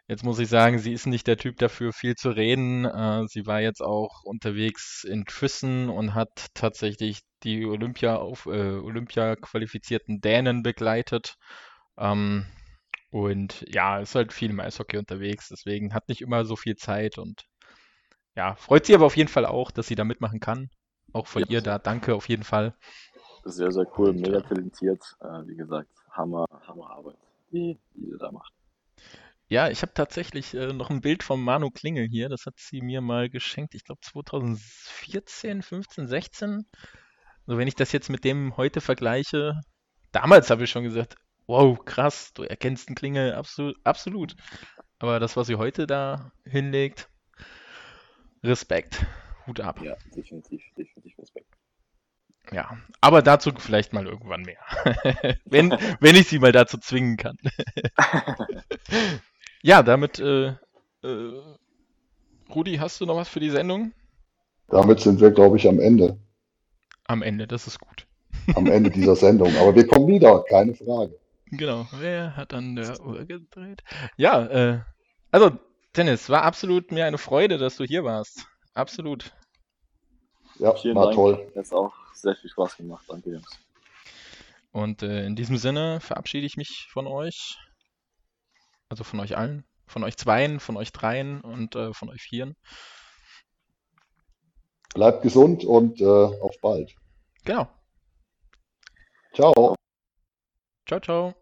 Jetzt muss ich sagen, sie ist nicht der Typ dafür, viel zu reden. Äh, sie war jetzt auch unterwegs in Füssen und hat tatsächlich die Olympia auf äh, Olympia qualifizierten Dänen begleitet. Ähm, und ja, ist halt viel im Eishockey unterwegs, deswegen hat nicht immer so viel Zeit und ja, freut sie aber auf jeden Fall auch, dass sie da mitmachen kann. Auch von ja, ihr da danke auf jeden Fall. Sehr, sehr cool, mega talentiert. Äh, wie gesagt, Hammer, Hammer Arbeit, die, die sie da macht. Ja, ich habe tatsächlich äh, noch ein Bild von Manu Klingel hier. Das hat sie mir mal geschenkt. Ich glaube 2014, 15, 16. Also wenn ich das jetzt mit dem heute vergleiche, damals habe ich schon gesagt, wow, krass, du erkennst einen Klingel absolut, absolut. Aber das, was sie heute da hinlegt, Respekt. Hut ab. Ja, definitiv, definitiv Respekt. Ja, aber dazu vielleicht mal irgendwann mehr. wenn, wenn ich sie mal dazu zwingen kann. Ja, damit, äh, äh, Rudi, hast du noch was für die Sendung? Damit sind wir, glaube ich, am Ende. Am Ende, das ist gut. Am Ende dieser Sendung. Aber wir kommen wieder, keine Frage. Genau. Wer hat an der Uhr gedreht? Ja, äh, also, Dennis, war absolut mir eine Freude, dass du hier warst. Absolut. Ja, Vielen war Dank. toll. Hat auch sehr viel Spaß gemacht. Danke, Jungs. Und äh, in diesem Sinne verabschiede ich mich von euch. Also von euch allen. Von euch zweien, von euch dreien und äh, von euch vieren. Bleibt gesund und äh, auf bald. Genau. Ciao. Ciao, ciao.